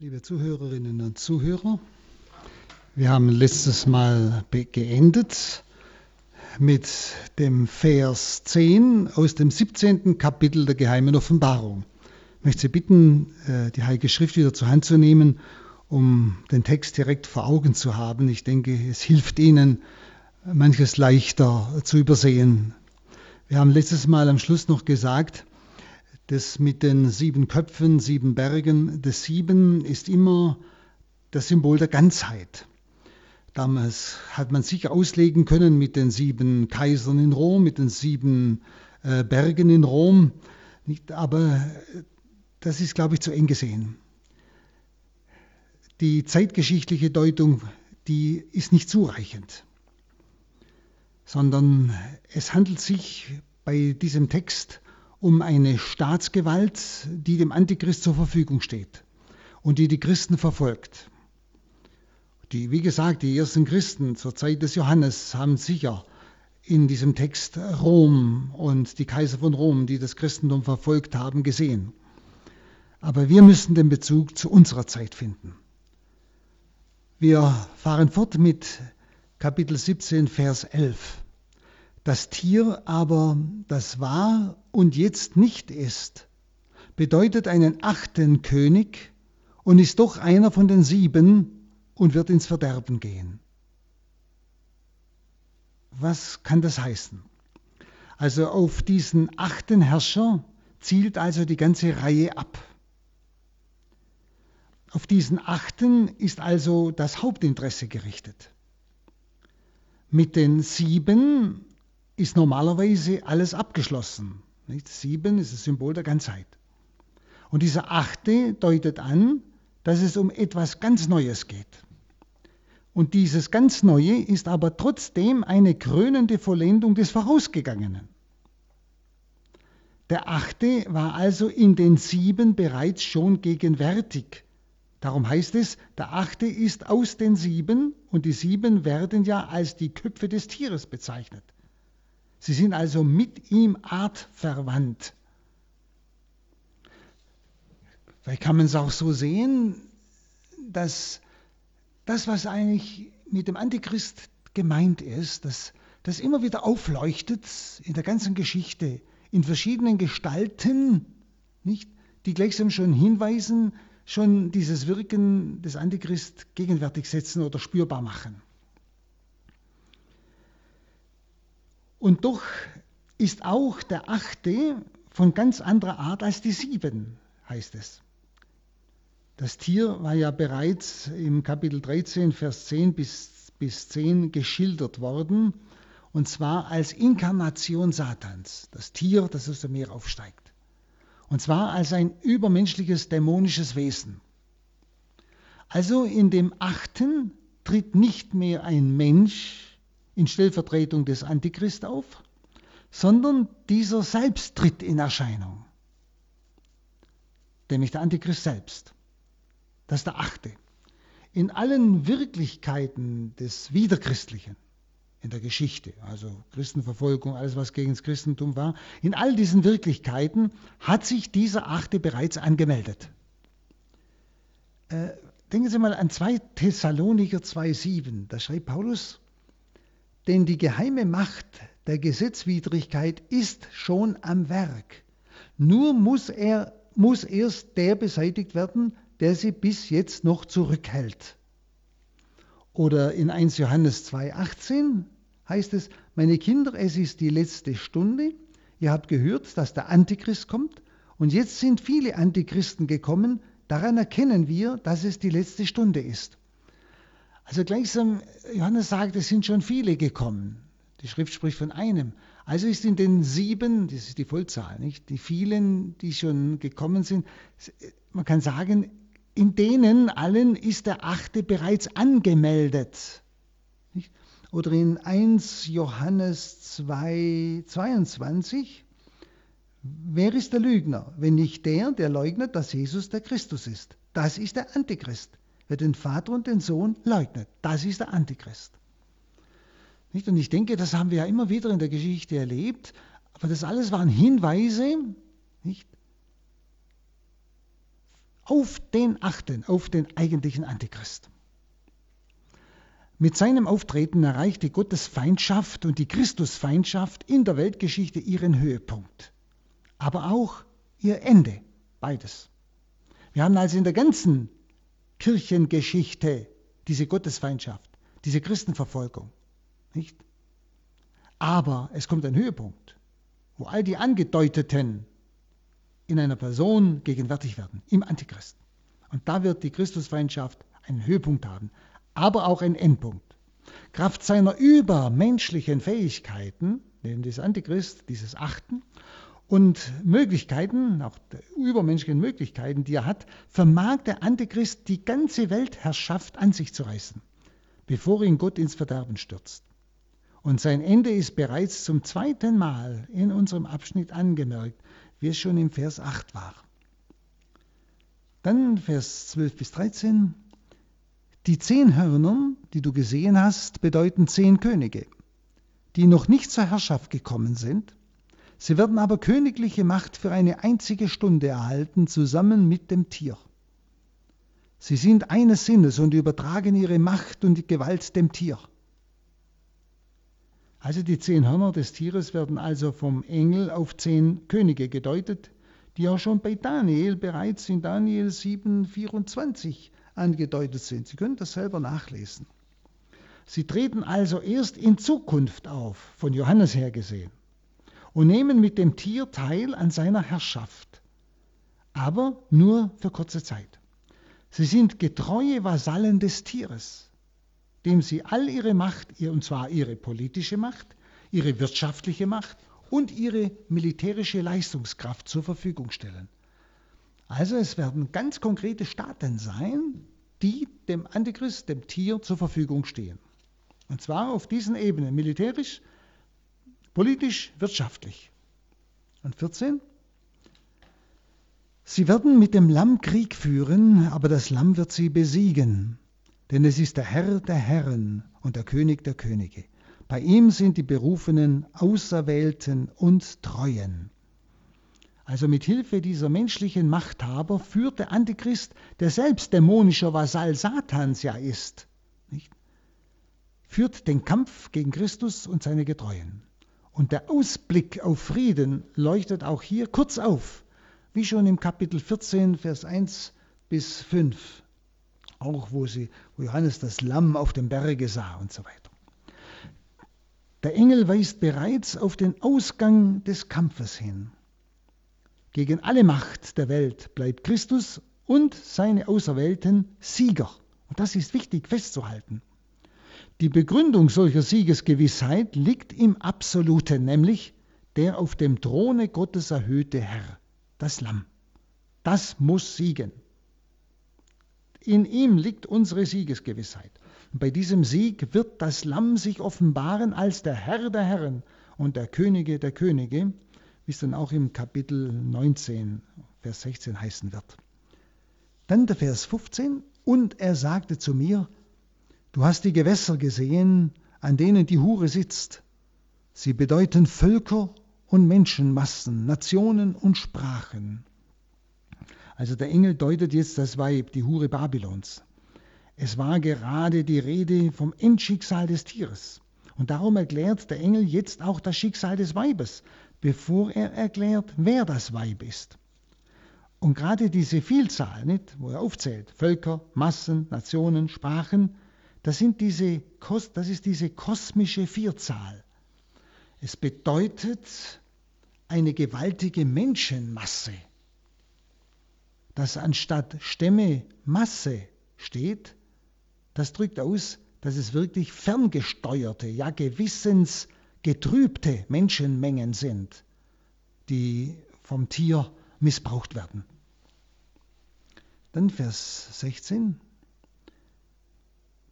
liebe Zuhörerinnen und Zuhörer. Wir haben letztes Mal geendet mit dem Vers 10 aus dem 17. Kapitel der geheimen Offenbarung. Ich möchte Sie bitten, äh, die Heilige Schrift wieder zur Hand zu nehmen, um den Text direkt vor Augen zu haben. Ich denke, es hilft Ihnen, manches leichter zu übersehen. Wir haben letztes Mal am Schluss noch gesagt, das mit den sieben Köpfen, sieben Bergen, das Sieben ist immer das Symbol der Ganzheit. Damals hat man sich auslegen können mit den sieben Kaisern in Rom, mit den sieben äh, Bergen in Rom. Aber das ist, glaube ich, zu eng gesehen. Die zeitgeschichtliche Deutung, die ist nicht zureichend, sondern es handelt sich bei diesem Text um eine Staatsgewalt, die dem Antichrist zur Verfügung steht und die die Christen verfolgt. Die, wie gesagt, die ersten Christen zur Zeit des Johannes haben sicher in diesem Text Rom und die Kaiser von Rom, die das Christentum verfolgt haben, gesehen. Aber wir müssen den Bezug zu unserer Zeit finden. Wir fahren fort mit Kapitel 17, Vers 11. Das Tier aber, das war und jetzt nicht ist, bedeutet einen achten König und ist doch einer von den sieben und wird ins Verderben gehen. Was kann das heißen? Also auf diesen achten Herrscher zielt also die ganze Reihe ab. Auf diesen achten ist also das Hauptinteresse gerichtet. Mit den sieben ist normalerweise alles abgeschlossen. Nicht? Sieben ist das Symbol der Ganzheit. Und dieser achte deutet an, dass es um etwas ganz Neues geht. Und dieses ganz Neue ist aber trotzdem eine krönende Vollendung des Vorausgegangenen. Der achte war also in den sieben bereits schon gegenwärtig. Darum heißt es, der achte ist aus den sieben und die sieben werden ja als die Köpfe des Tieres bezeichnet. Sie sind also mit ihm artverwandt. Vielleicht kann man es auch so sehen, dass das, was eigentlich mit dem Antichrist gemeint ist, dass das immer wieder aufleuchtet in der ganzen Geschichte, in verschiedenen Gestalten, nicht, die gleichsam schon hinweisen, schon dieses Wirken des Antichrist gegenwärtig setzen oder spürbar machen. Und doch ist auch der achte von ganz anderer Art als die sieben, heißt es. Das Tier war ja bereits im Kapitel 13, Vers 10 bis, bis 10 geschildert worden, und zwar als Inkarnation Satans, das Tier, das aus dem Meer aufsteigt. Und zwar als ein übermenschliches, dämonisches Wesen. Also in dem achten tritt nicht mehr ein Mensch in Stellvertretung des Antichrist auf, sondern dieser selbst tritt in Erscheinung. Nämlich der Antichrist selbst. Das ist der achte. In allen Wirklichkeiten des Wiederchristlichen, in der Geschichte, also Christenverfolgung, alles was gegen das Christentum war, in all diesen Wirklichkeiten hat sich dieser achte bereits angemeldet. Äh, denken Sie mal an 2 Thessaloniker 2,7. Da schreibt Paulus, denn die geheime Macht der Gesetzwidrigkeit ist schon am Werk. Nur muss, er, muss erst der beseitigt werden, der sie bis jetzt noch zurückhält. Oder in 1 Johannes 2,18 heißt es, meine Kinder, es ist die letzte Stunde. Ihr habt gehört, dass der Antichrist kommt. Und jetzt sind viele Antichristen gekommen. Daran erkennen wir, dass es die letzte Stunde ist. Also gleichsam, Johannes sagt, es sind schon viele gekommen. Die Schrift spricht von einem. Also ist in den sieben, das ist die Vollzahl, nicht? Die vielen, die schon gekommen sind, man kann sagen, in denen allen ist der achte bereits angemeldet. Nicht? Oder in 1 Johannes 2, 22, wer ist der Lügner, wenn nicht der, der leugnet, dass Jesus der Christus ist? Das ist der Antichrist wer den Vater und den Sohn leugnet. Das ist der Antichrist. Nicht? Und ich denke, das haben wir ja immer wieder in der Geschichte erlebt, aber das alles waren Hinweise nicht? auf den achten, auf den eigentlichen Antichrist. Mit seinem Auftreten erreichte Gottes Feindschaft und die Christusfeindschaft in der Weltgeschichte ihren Höhepunkt, aber auch ihr Ende, beides. Wir haben also in der ganzen Kirchengeschichte diese Gottesfeindschaft, diese Christenverfolgung, nicht? Aber es kommt ein Höhepunkt, wo all die Angedeuteten in einer Person gegenwärtig werden, im Antichrist. Und da wird die Christusfeindschaft einen Höhepunkt haben aber auch ein Endpunkt. Kraft seiner übermenschlichen Fähigkeiten, nämlich des Antichrist, dieses Achten, und Möglichkeiten, auch übermenschlichen Möglichkeiten, die er hat, vermag der Antichrist die ganze Weltherrschaft an sich zu reißen, bevor ihn Gott ins Verderben stürzt. Und sein Ende ist bereits zum zweiten Mal in unserem Abschnitt angemerkt, wie es schon im Vers 8 war. Dann Vers 12 bis 13. Die zehn Hörner, die du gesehen hast, bedeuten zehn Könige, die noch nicht zur Herrschaft gekommen sind. Sie werden aber königliche Macht für eine einzige Stunde erhalten, zusammen mit dem Tier. Sie sind eines Sinnes und übertragen ihre Macht und die Gewalt dem Tier. Also die zehn Hörner des Tieres werden also vom Engel auf zehn Könige gedeutet, die auch schon bei Daniel bereits in Daniel 7, 24 angedeutet sind. Sie können das selber nachlesen. Sie treten also erst in Zukunft auf, von Johannes her gesehen, und nehmen mit dem Tier teil an seiner Herrschaft, aber nur für kurze Zeit. Sie sind getreue Vasallen des Tieres, dem sie all ihre Macht, und zwar ihre politische Macht, ihre wirtschaftliche Macht und ihre militärische Leistungskraft zur Verfügung stellen. Also es werden ganz konkrete Staaten sein, die dem Antichrist, dem Tier, zur Verfügung stehen. Und zwar auf diesen Ebenen, militärisch, politisch, wirtschaftlich. Und 14. Sie werden mit dem Lamm Krieg führen, aber das Lamm wird sie besiegen. Denn es ist der Herr der Herren und der König der Könige. Bei ihm sind die Berufenen, Auserwählten und Treuen. Also mit Hilfe dieser menschlichen Machthaber führt der Antichrist, der selbst dämonischer Vasall Satans ja ist, nicht? führt den Kampf gegen Christus und seine Getreuen. Und der Ausblick auf Frieden leuchtet auch hier kurz auf, wie schon im Kapitel 14, Vers 1 bis 5, auch wo, sie, wo Johannes das Lamm auf dem Berge sah und so weiter. Der Engel weist bereits auf den Ausgang des Kampfes hin. Gegen alle Macht der Welt bleibt Christus und seine Auserwählten Sieger. Und das ist wichtig festzuhalten. Die Begründung solcher Siegesgewissheit liegt im Absoluten, nämlich der auf dem Throne Gottes erhöhte Herr, das Lamm. Das muss siegen. In ihm liegt unsere Siegesgewissheit. Bei diesem Sieg wird das Lamm sich offenbaren als der Herr der Herren und der Könige der Könige, wie es dann auch im Kapitel 19, Vers 16 heißen wird. Dann der Vers 15, und er sagte zu mir, du hast die Gewässer gesehen, an denen die Hure sitzt. Sie bedeuten Völker und Menschenmassen, Nationen und Sprachen. Also der Engel deutet jetzt das Weib, die Hure Babylons. Es war gerade die Rede vom Endschicksal des Tieres. Und darum erklärt der Engel jetzt auch das Schicksal des Weibes, bevor er erklärt, wer das Weib ist. Und gerade diese Vielzahl, nicht, wo er aufzählt, Völker, Massen, Nationen, Sprachen, das, sind diese, das ist diese kosmische Vierzahl. Es bedeutet eine gewaltige Menschenmasse, dass anstatt Stämme Masse steht, das drückt aus, dass es wirklich ferngesteuerte, ja gewissens getrübte Menschenmengen sind, die vom Tier missbraucht werden. Dann Vers 16.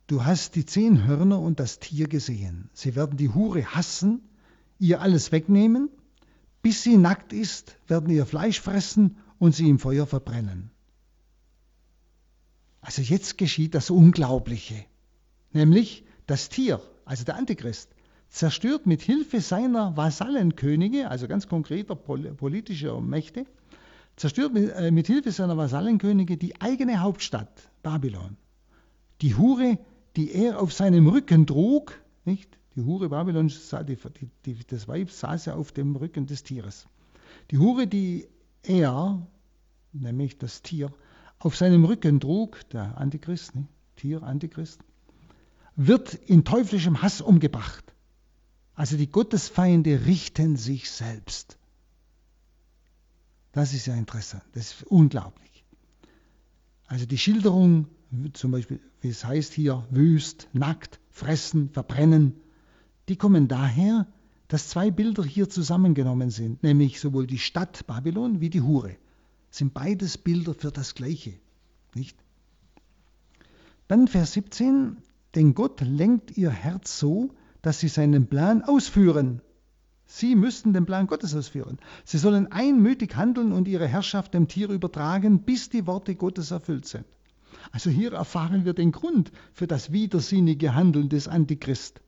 Du hast die zehn Hörner und das Tier gesehen. Sie werden die Hure hassen, ihr alles wegnehmen. Bis sie nackt ist, werden ihr Fleisch fressen und sie im Feuer verbrennen. Also jetzt geschieht das Unglaubliche, nämlich das Tier, also der Antichrist, zerstört mit Hilfe seiner Vasallenkönige, also ganz konkreter politischer Mächte, zerstört mit, äh, mit Hilfe seiner Vasallenkönige die eigene Hauptstadt, Babylon. Die Hure, die er auf seinem Rücken trug, nicht? Die Hure Babylon, die, die, das Weib saß ja auf dem Rücken des Tieres. Die Hure, die er, nämlich das Tier, auf seinem Rücken trug, der Antichrist, nicht? Tier, Antichrist, wird in teuflischem Hass umgebracht. Also die Gottesfeinde richten sich selbst. Das ist ja interessant, das ist unglaublich. Also die Schilderung, zum Beispiel, wie es heißt hier, wüst, nackt, fressen, verbrennen, die kommen daher, dass zwei Bilder hier zusammengenommen sind, nämlich sowohl die Stadt Babylon wie die Hure. Sind beides Bilder für das Gleiche, nicht? Dann Vers 17, denn Gott lenkt ihr Herz so, dass sie seinen Plan ausführen. Sie müssten den Plan Gottes ausführen. Sie sollen einmütig handeln und ihre Herrschaft dem Tier übertragen, bis die Worte Gottes erfüllt sind. Also hier erfahren wir den Grund für das widersinnige Handeln des Antichrist.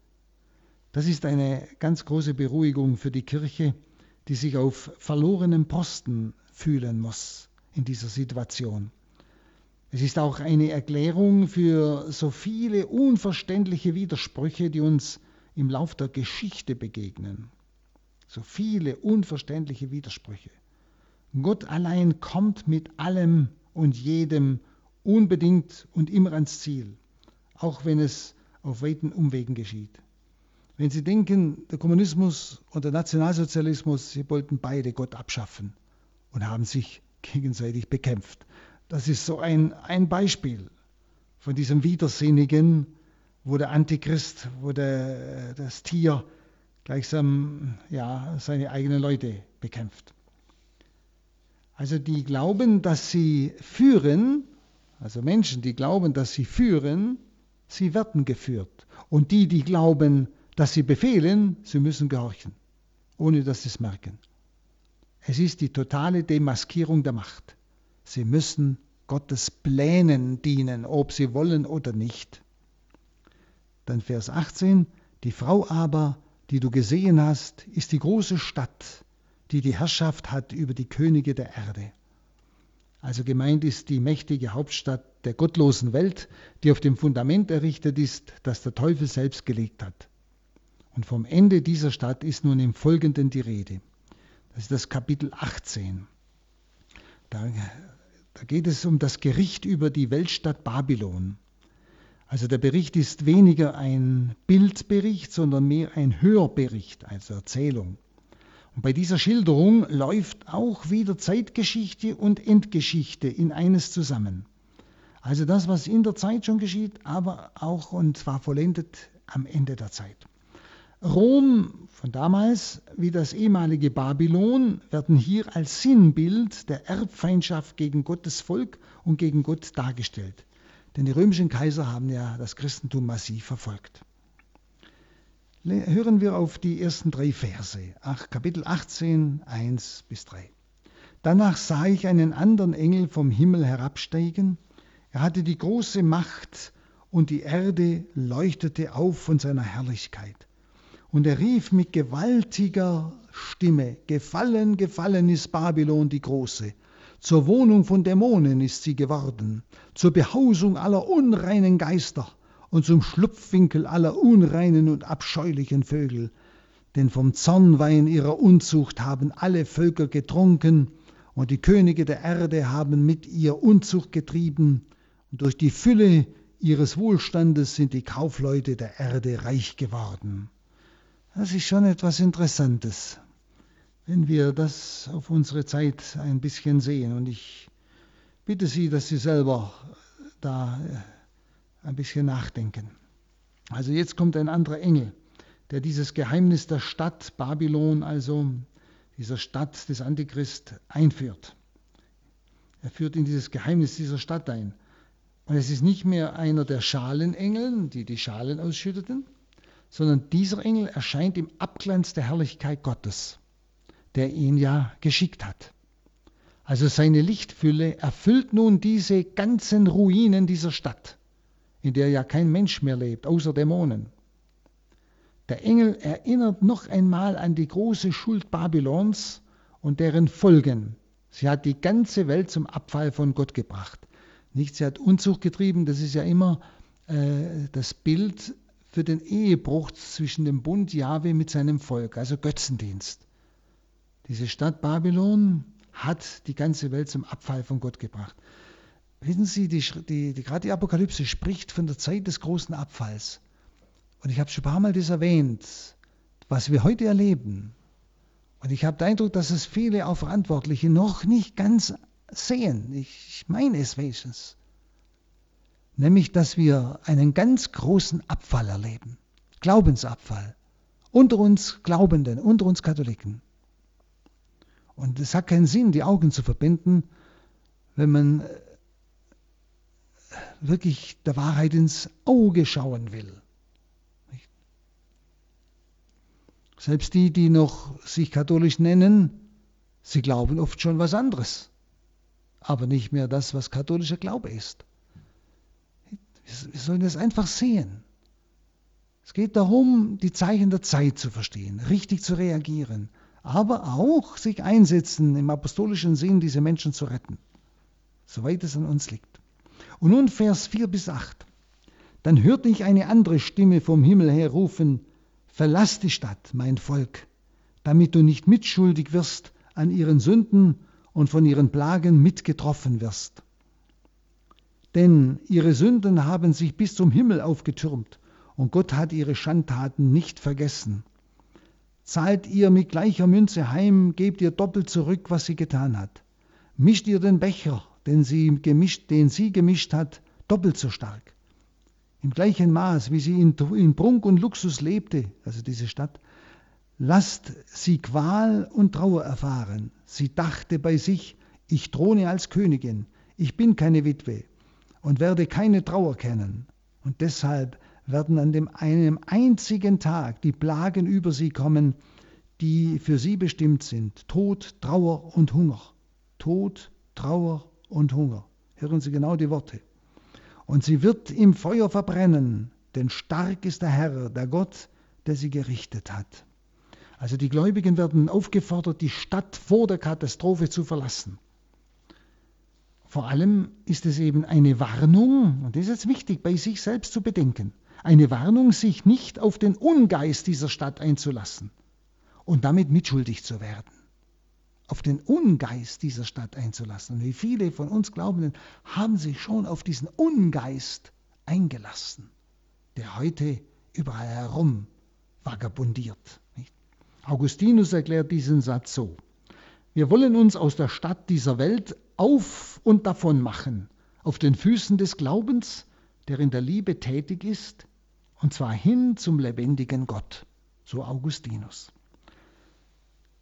Das ist eine ganz große Beruhigung für die Kirche, die sich auf verlorenen Posten fühlen muss in dieser Situation. Es ist auch eine Erklärung für so viele unverständliche Widersprüche, die uns im Lauf der Geschichte begegnen. So viele unverständliche Widersprüche. Gott allein kommt mit allem und jedem unbedingt und immer ans Ziel, auch wenn es auf weiten Umwegen geschieht. Wenn Sie denken, der Kommunismus und der Nationalsozialismus, sie wollten beide Gott abschaffen und haben sich gegenseitig bekämpft. Das ist so ein, ein Beispiel von diesem Widersinnigen, wo der Antichrist, wo der, das Tier gleichsam ja, seine eigenen Leute bekämpft. Also die glauben, dass sie führen, also Menschen, die glauben, dass sie führen, sie werden geführt. Und die, die glauben, dass sie befehlen, sie müssen gehorchen, ohne dass sie es merken. Es ist die totale Demaskierung der Macht. Sie müssen Gottes Plänen dienen, ob sie wollen oder nicht. Dann Vers 18, die Frau aber, die du gesehen hast, ist die große Stadt, die die Herrschaft hat über die Könige der Erde. Also gemeint ist die mächtige Hauptstadt der gottlosen Welt, die auf dem Fundament errichtet ist, das der Teufel selbst gelegt hat. Und vom Ende dieser Stadt ist nun im Folgenden die Rede. Das ist das Kapitel 18. Da, da geht es um das Gericht über die Weltstadt Babylon. Also der Bericht ist weniger ein Bildbericht, sondern mehr ein Hörbericht, also Erzählung. Bei dieser Schilderung läuft auch wieder Zeitgeschichte und Endgeschichte in eines zusammen. Also das, was in der Zeit schon geschieht, aber auch und zwar vollendet am Ende der Zeit. Rom von damals wie das ehemalige Babylon werden hier als Sinnbild der Erbfeindschaft gegen Gottes Volk und gegen Gott dargestellt. Denn die römischen Kaiser haben ja das Christentum massiv verfolgt. Hören wir auf die ersten drei Verse, Kapitel 18, 1 bis 3. Danach sah ich einen anderen Engel vom Himmel herabsteigen. Er hatte die große Macht und die Erde leuchtete auf von seiner Herrlichkeit. Und er rief mit gewaltiger Stimme, Gefallen, gefallen ist Babylon die Große zur Wohnung von Dämonen ist sie geworden, zur Behausung aller unreinen Geister und zum Schlupfwinkel aller unreinen und abscheulichen Vögel. Denn vom Zornwein ihrer Unzucht haben alle Völker getrunken, und die Könige der Erde haben mit ihr Unzucht getrieben, und durch die Fülle ihres Wohlstandes sind die Kaufleute der Erde reich geworden. Das ist schon etwas Interessantes wenn wir das auf unsere Zeit ein bisschen sehen. Und ich bitte Sie, dass Sie selber da äh, ein bisschen nachdenken. Also jetzt kommt ein anderer Engel, der dieses Geheimnis der Stadt Babylon, also dieser Stadt des Antichrist, einführt. Er führt in dieses Geheimnis dieser Stadt ein. Und es ist nicht mehr einer der Schalenengel, die die Schalen ausschütteten, sondern dieser Engel erscheint im Abglanz der Herrlichkeit Gottes der ihn ja geschickt hat. Also seine Lichtfülle erfüllt nun diese ganzen Ruinen dieser Stadt, in der ja kein Mensch mehr lebt, außer Dämonen. Der Engel erinnert noch einmal an die große Schuld Babylons und deren Folgen, Sie hat die ganze Welt zum Abfall von Gott gebracht. Nicht, sie hat Unzucht getrieben, das ist ja immer äh, das Bild für den Ehebruch zwischen dem Bund Jahwe mit seinem Volk, also Götzendienst. Diese Stadt Babylon hat die ganze Welt zum Abfall von Gott gebracht. Wissen Sie, die, die, die, gerade die Apokalypse spricht von der Zeit des großen Abfalls. Und ich habe schon ein paar Mal das erwähnt, was wir heute erleben. Und ich habe den Eindruck, dass es viele auch Verantwortliche noch nicht ganz sehen. Ich meine es wenigstens. Nämlich, dass wir einen ganz großen Abfall erleben. Glaubensabfall. Unter uns Glaubenden, unter uns Katholiken. Und es hat keinen Sinn, die Augen zu verbinden, wenn man äh, wirklich der Wahrheit ins Auge schauen will. Selbst die, die noch sich katholisch nennen, sie glauben oft schon was anderes, aber nicht mehr das, was katholischer Glaube ist. Wir sollen das einfach sehen. Es geht darum, die Zeichen der Zeit zu verstehen, richtig zu reagieren, aber auch sich einsetzen, im apostolischen Sinn diese Menschen zu retten, soweit es an uns liegt. Und nun Vers 4 bis 8. Dann hörte ich eine andere Stimme vom Himmel her rufen, Verlass die Stadt, mein Volk, damit du nicht mitschuldig wirst an ihren Sünden und von ihren Plagen mitgetroffen wirst. Denn ihre Sünden haben sich bis zum Himmel aufgetürmt, und Gott hat ihre Schandtaten nicht vergessen. Zahlt ihr mit gleicher Münze heim, gebt ihr doppelt zurück, was sie getan hat. Mischt ihr den Becher, den sie gemischt, den sie gemischt hat, doppelt so stark im gleichen Maß, wie sie in, in Prunk und Luxus lebte, also diese Stadt, lasst sie Qual und Trauer erfahren. Sie dachte bei sich, ich throne als Königin, ich bin keine Witwe und werde keine Trauer kennen. Und deshalb werden an dem einem einzigen Tag die Plagen über sie kommen, die für sie bestimmt sind. Tod, Trauer und Hunger. Tod, Trauer und Hunger. Hören Sie genau die Worte und sie wird im Feuer verbrennen, denn stark ist der Herr, der Gott, der sie gerichtet hat. Also die Gläubigen werden aufgefordert, die Stadt vor der Katastrophe zu verlassen. Vor allem ist es eben eine Warnung, und das ist jetzt wichtig, bei sich selbst zu bedenken, eine Warnung, sich nicht auf den Ungeist dieser Stadt einzulassen und damit mitschuldig zu werden auf den Ungeist dieser Stadt einzulassen. Und wie viele von uns Glaubenden haben sich schon auf diesen Ungeist eingelassen, der heute überall herum vagabundiert. Augustinus erklärt diesen Satz so. Wir wollen uns aus der Stadt dieser Welt auf und davon machen, auf den Füßen des Glaubens, der in der Liebe tätig ist, und zwar hin zum lebendigen Gott, so Augustinus.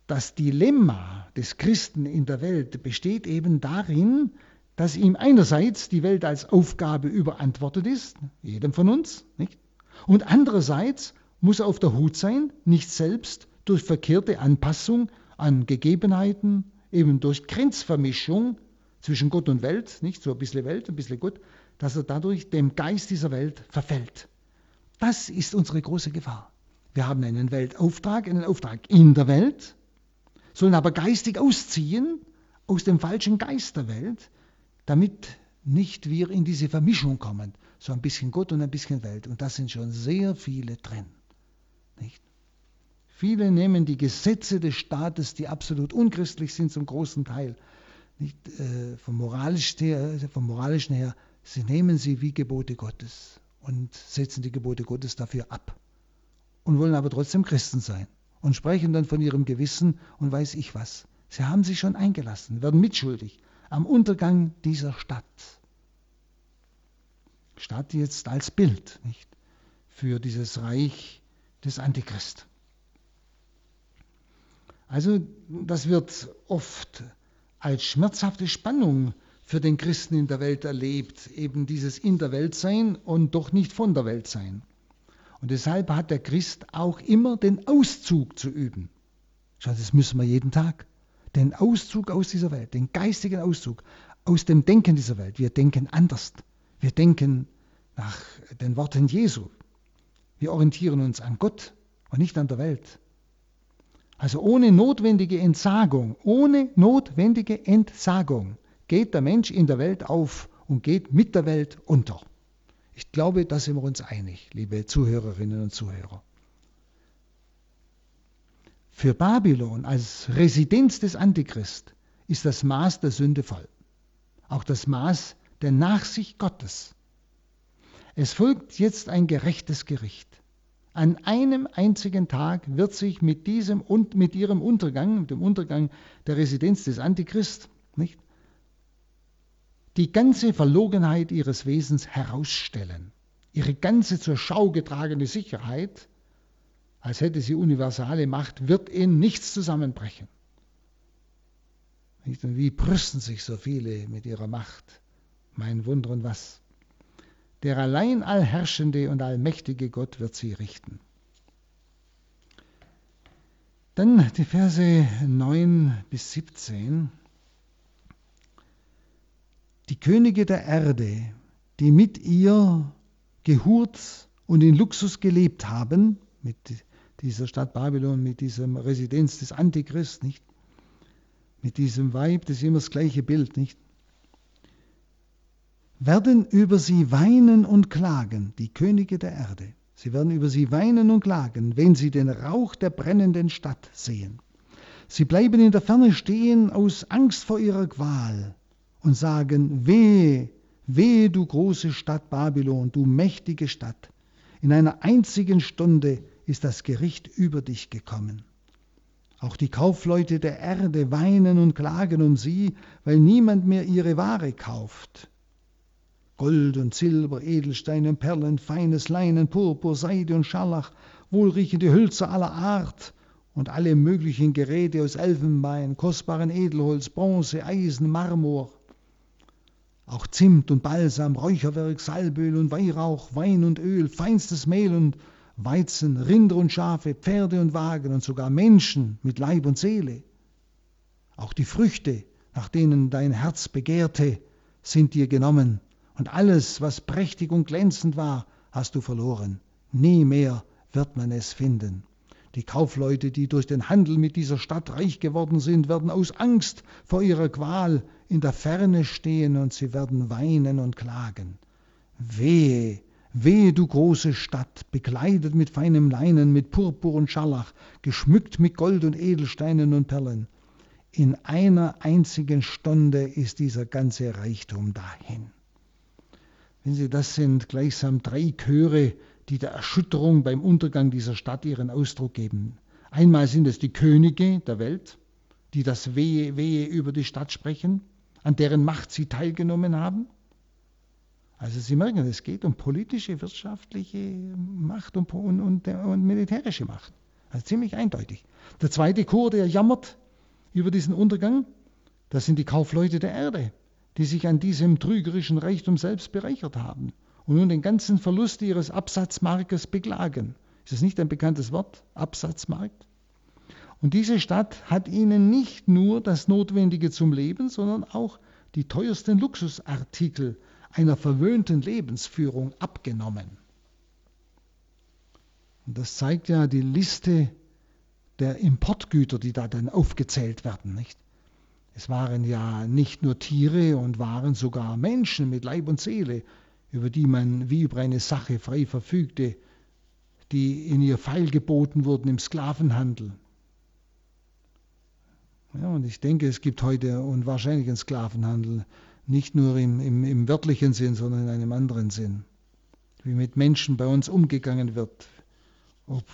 Das Dilemma des Christen in der Welt besteht eben darin, dass ihm einerseits die Welt als Aufgabe überantwortet ist, jedem von uns, nicht? und andererseits muss er auf der Hut sein, nicht selbst durch verkehrte Anpassung an Gegebenheiten, eben durch Grenzvermischung zwischen Gott und Welt, nicht so ein bisschen Welt, ein bisschen Gott, dass er dadurch dem Geist dieser Welt verfällt. Das ist unsere große Gefahr. Wir haben einen Weltauftrag, einen Auftrag in der Welt, sollen aber geistig ausziehen aus dem falschen Geist der Welt, damit nicht wir in diese Vermischung kommen. So ein bisschen Gott und ein bisschen Welt. Und da sind schon sehr viele drin. Nicht? Viele nehmen die Gesetze des Staates, die absolut unchristlich sind, zum großen Teil, nicht, äh, vom, moralisch her, vom moralischen her, sie nehmen sie wie Gebote Gottes und setzen die Gebote Gottes dafür ab und wollen aber trotzdem Christen sein und sprechen dann von ihrem Gewissen und weiß ich was. Sie haben sich schon eingelassen, werden mitschuldig am Untergang dieser Stadt. Stadt jetzt als Bild nicht, für dieses Reich des Antichrist. Also das wird oft als schmerzhafte Spannung für den Christen in der Welt erlebt, eben dieses in der Welt sein und doch nicht von der Welt sein. Und deshalb hat der Christ auch immer den Auszug zu üben. Schau, das müssen wir jeden Tag. Den Auszug aus dieser Welt, den geistigen Auszug aus dem Denken dieser Welt. Wir denken anders. Wir denken nach den Worten Jesu. Wir orientieren uns an Gott und nicht an der Welt. Also ohne notwendige Entsagung, ohne notwendige Entsagung geht der Mensch in der Welt auf und geht mit der Welt unter. Ich glaube, da sind wir uns einig, liebe Zuhörerinnen und Zuhörer. Für Babylon als Residenz des Antichrist ist das Maß der Sünde voll. Auch das Maß der Nachsicht Gottes. Es folgt jetzt ein gerechtes Gericht. An einem einzigen Tag wird sich mit diesem und mit ihrem Untergang, dem Untergang der Residenz des Antichrist, nicht, die ganze Verlogenheit ihres Wesens herausstellen. Ihre ganze zur Schau getragene Sicherheit, als hätte sie universale Macht, wird in nichts zusammenbrechen. Wie brüsten sich so viele mit ihrer Macht? Mein Wunder und was? Der allein allherrschende und allmächtige Gott wird sie richten. Dann die Verse 9 bis 17. Die Könige der Erde, die mit ihr gehurt und in Luxus gelebt haben, mit dieser Stadt Babylon, mit diesem Residenz des Antichrist, nicht? Mit diesem Weib, das ist immer das gleiche Bild, nicht? werden über sie weinen und klagen, die Könige der Erde. Sie werden über sie weinen und klagen, wenn sie den Rauch der brennenden Stadt sehen. Sie bleiben in der Ferne stehen aus Angst vor ihrer Qual und sagen, wehe, wehe, du große Stadt Babylon, du mächtige Stadt. In einer einzigen Stunde ist das Gericht über dich gekommen. Auch die Kaufleute der Erde weinen und klagen um sie, weil niemand mehr ihre Ware kauft. Gold und Silber, Edelsteine und Perlen, feines Leinen, Purpur, Seide und Scharlach, wohlriechende Hülzer aller Art und alle möglichen Geräte aus Elfenbein, kostbaren Edelholz, Bronze, Eisen, Marmor. Auch Zimt und Balsam, Räucherwerk, Salböl und Weihrauch, Wein und Öl, feinstes Mehl und Weizen, Rinder und Schafe, Pferde und Wagen und sogar Menschen mit Leib und Seele. Auch die Früchte, nach denen dein Herz begehrte, sind dir genommen und alles, was prächtig und glänzend war, hast du verloren. Nie mehr wird man es finden. Die Kaufleute, die durch den Handel mit dieser Stadt reich geworden sind, werden aus Angst vor ihrer Qual in der Ferne stehen und sie werden weinen und klagen. Wehe, wehe, du große Stadt, bekleidet mit feinem Leinen, mit Purpur und Scharlach, geschmückt mit Gold und Edelsteinen und Perlen. In einer einzigen Stunde ist dieser ganze Reichtum dahin. Wenn Sie, das sind gleichsam drei Chöre, die der Erschütterung beim Untergang dieser Stadt ihren Ausdruck geben. Einmal sind es die Könige der Welt, die das Wehe, Wehe über die Stadt sprechen, an deren Macht sie teilgenommen haben. Also Sie merken, es geht um politische, wirtschaftliche Macht und, und, und, und militärische Macht. Also ziemlich eindeutig. Der zweite Chor, der jammert über diesen Untergang, das sind die Kaufleute der Erde, die sich an diesem trügerischen Reichtum selbst bereichert haben und nun den ganzen Verlust ihres Absatzmarktes beklagen. Ist das nicht ein bekanntes Wort? Absatzmarkt? Und diese Stadt hat ihnen nicht nur das Notwendige zum Leben, sondern auch die teuersten Luxusartikel einer verwöhnten Lebensführung abgenommen. Und das zeigt ja die Liste der Importgüter, die da dann aufgezählt werden, nicht? Es waren ja nicht nur Tiere und waren sogar Menschen mit Leib und Seele, über die man wie über eine Sache frei verfügte, die in ihr feilgeboten wurden im Sklavenhandel. Ja, und ich denke, es gibt heute und wahrscheinlich einen Sklavenhandel, nicht nur im, im, im wörtlichen Sinn, sondern in einem anderen Sinn. Wie mit Menschen bei uns umgegangen wird, ob,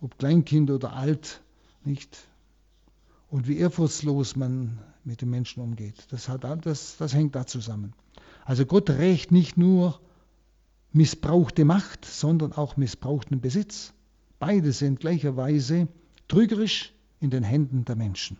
ob Kleinkind oder alt, nicht? Und wie ehrfurchtslos man mit den Menschen umgeht. Das, hat, das, das hängt da zusammen. Also Gott rächt nicht nur missbrauchte Macht, sondern auch missbrauchten Besitz. Beide sind gleicherweise trügerisch in den Händen der Menschen.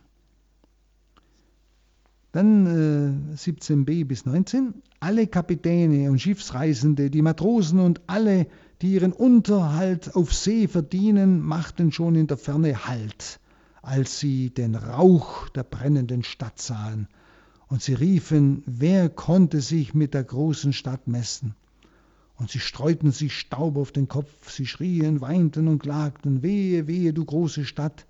Dann äh, 17b bis 19. Alle Kapitäne und Schiffsreisende, die Matrosen und alle, die ihren Unterhalt auf See verdienen, machten schon in der Ferne Halt als sie den Rauch der brennenden Stadt sahen. Und sie riefen, wer konnte sich mit der großen Stadt messen? Und sie streuten sich Staub auf den Kopf, sie schrien, weinten und klagten, wehe, wehe, du große Stadt,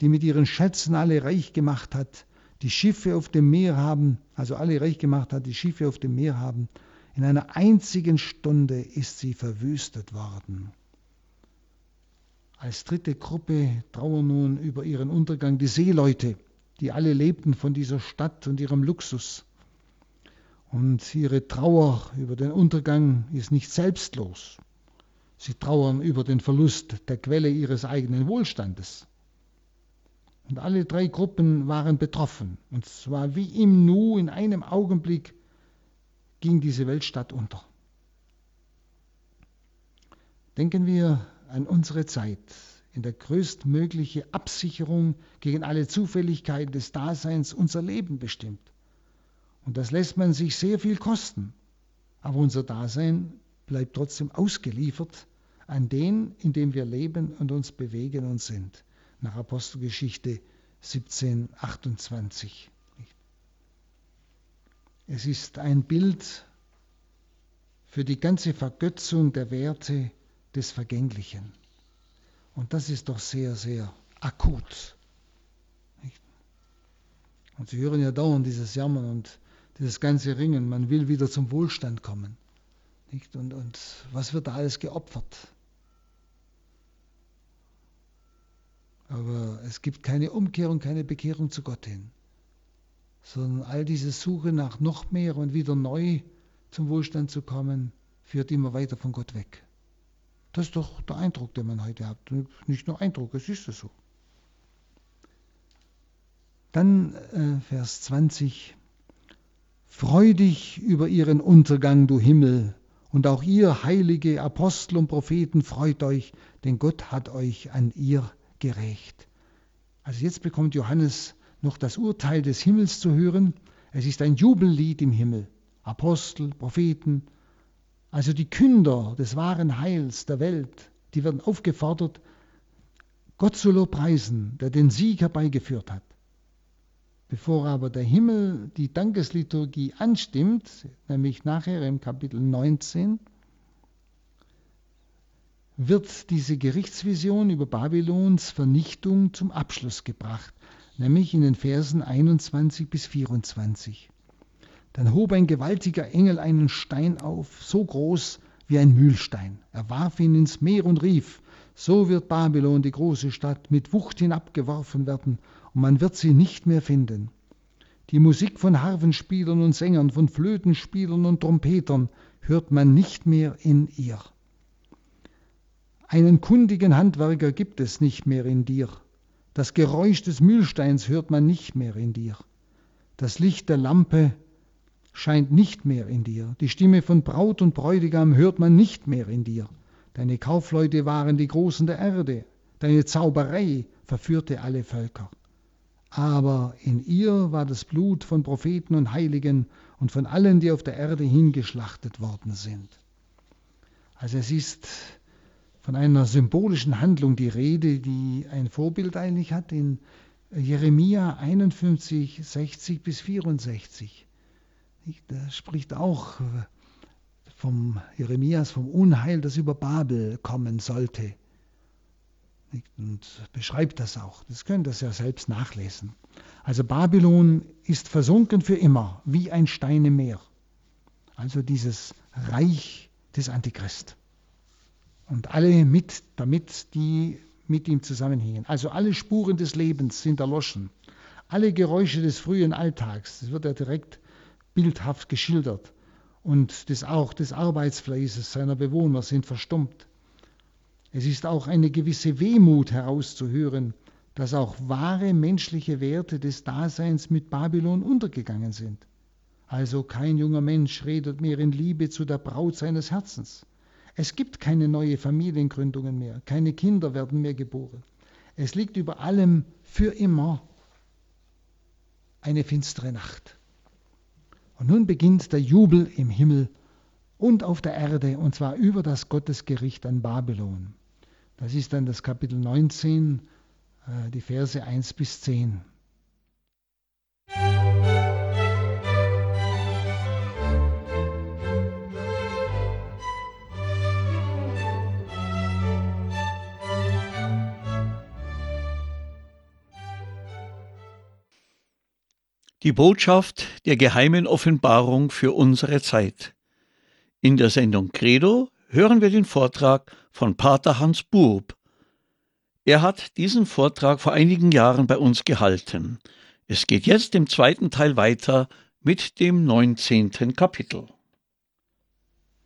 die mit ihren Schätzen alle reich gemacht hat, die Schiffe auf dem Meer haben, also alle reich gemacht hat, die Schiffe auf dem Meer haben. In einer einzigen Stunde ist sie verwüstet worden. Als dritte Gruppe trauern nun über ihren Untergang die Seeleute, die alle lebten von dieser Stadt und ihrem Luxus. Und ihre Trauer über den Untergang ist nicht selbstlos. Sie trauern über den Verlust der Quelle ihres eigenen Wohlstandes. Und alle drei Gruppen waren betroffen. Und zwar wie im Nu, in einem Augenblick ging diese Weltstadt unter. Denken wir an unsere Zeit, in der größtmögliche Absicherung gegen alle Zufälligkeiten des Daseins unser Leben bestimmt. Und das lässt man sich sehr viel kosten. Aber unser Dasein bleibt trotzdem ausgeliefert an den, in dem wir leben und uns bewegen und sind. Nach Apostelgeschichte 17, 28. Es ist ein Bild für die ganze Vergötzung der Werte des Vergänglichen. Und das ist doch sehr, sehr akut. Und Sie hören ja dauernd dieses Jammern und dieses ganze Ringen. Man will wieder zum Wohlstand kommen. Und, und was wird da alles geopfert? Aber es gibt keine Umkehrung, keine Bekehrung zu Gott hin, sondern all diese Suche nach noch mehr und wieder neu zum Wohlstand zu kommen, führt immer weiter von Gott weg. Das ist doch der Eindruck, den man heute hat. Nicht nur Eindruck, es ist so. Dann äh, Vers 20. Freu dich über ihren Untergang, du Himmel, und auch ihr heilige Apostel und Propheten freut euch, denn Gott hat euch an ihr gerecht. Also jetzt bekommt Johannes noch das Urteil des Himmels zu hören. Es ist ein Jubellied im Himmel. Apostel, Propheten, also die Künder des wahren Heils der Welt, die werden aufgefordert, Gott zu lobpreisen, der den Sieg herbeigeführt hat. Bevor aber der Himmel die Dankesliturgie anstimmt, nämlich nachher im Kapitel 19, wird diese Gerichtsvision über Babylons Vernichtung zum Abschluss gebracht, nämlich in den Versen 21 bis 24. Dann hob ein gewaltiger Engel einen Stein auf, so groß wie ein Mühlstein. Er warf ihn ins Meer und rief, so wird Babylon, die große Stadt, mit Wucht hinabgeworfen werden, und man wird sie nicht mehr finden. Die Musik von Harfenspielern und Sängern, von Flötenspielern und Trompetern hört man nicht mehr in ihr. Einen kundigen Handwerker gibt es nicht mehr in dir. Das Geräusch des Mühlsteins hört man nicht mehr in dir. Das Licht der Lampe scheint nicht mehr in dir. Die Stimme von Braut und Bräutigam hört man nicht mehr in dir. Deine Kaufleute waren die Großen der Erde. Deine Zauberei verführte alle Völker. Aber in ihr war das Blut von Propheten und Heiligen und von allen, die auf der Erde hingeschlachtet worden sind. Also es ist von einer symbolischen Handlung die Rede, die ein Vorbild eigentlich hat in Jeremia 51, 60 bis 64. Da spricht auch äh, vom Jeremias vom Unheil, das über Babel kommen sollte. Und beschreibt das auch. Das könnt ihr ja selbst nachlesen. Also Babylon ist versunken für immer, wie ein Stein im Meer. Also dieses Reich des Antichrist. Und alle mit, damit die mit ihm zusammenhängen. Also alle Spuren des Lebens sind erloschen. Alle Geräusche des frühen Alltags, das wird ja direkt bildhaft geschildert. Und das auch des Arbeitsfleißes seiner Bewohner sind verstummt. Es ist auch eine gewisse Wehmut herauszuhören, dass auch wahre menschliche Werte des Daseins mit Babylon untergegangen sind. Also kein junger Mensch redet mehr in Liebe zu der Braut seines Herzens. Es gibt keine neue Familiengründungen mehr, keine Kinder werden mehr geboren. Es liegt über allem für immer eine finstere Nacht. Und nun beginnt der Jubel im Himmel und auf der Erde, und zwar über das Gottesgericht an Babylon. Das ist dann das Kapitel 19, äh, die Verse 1 bis 10. Die Botschaft der geheimen Offenbarung für unsere Zeit. In der Sendung Credo hören wir den Vortrag von Pater Hans Burb. Er hat diesen Vortrag vor einigen Jahren bei uns gehalten. Es geht jetzt im zweiten Teil weiter mit dem 19. Kapitel.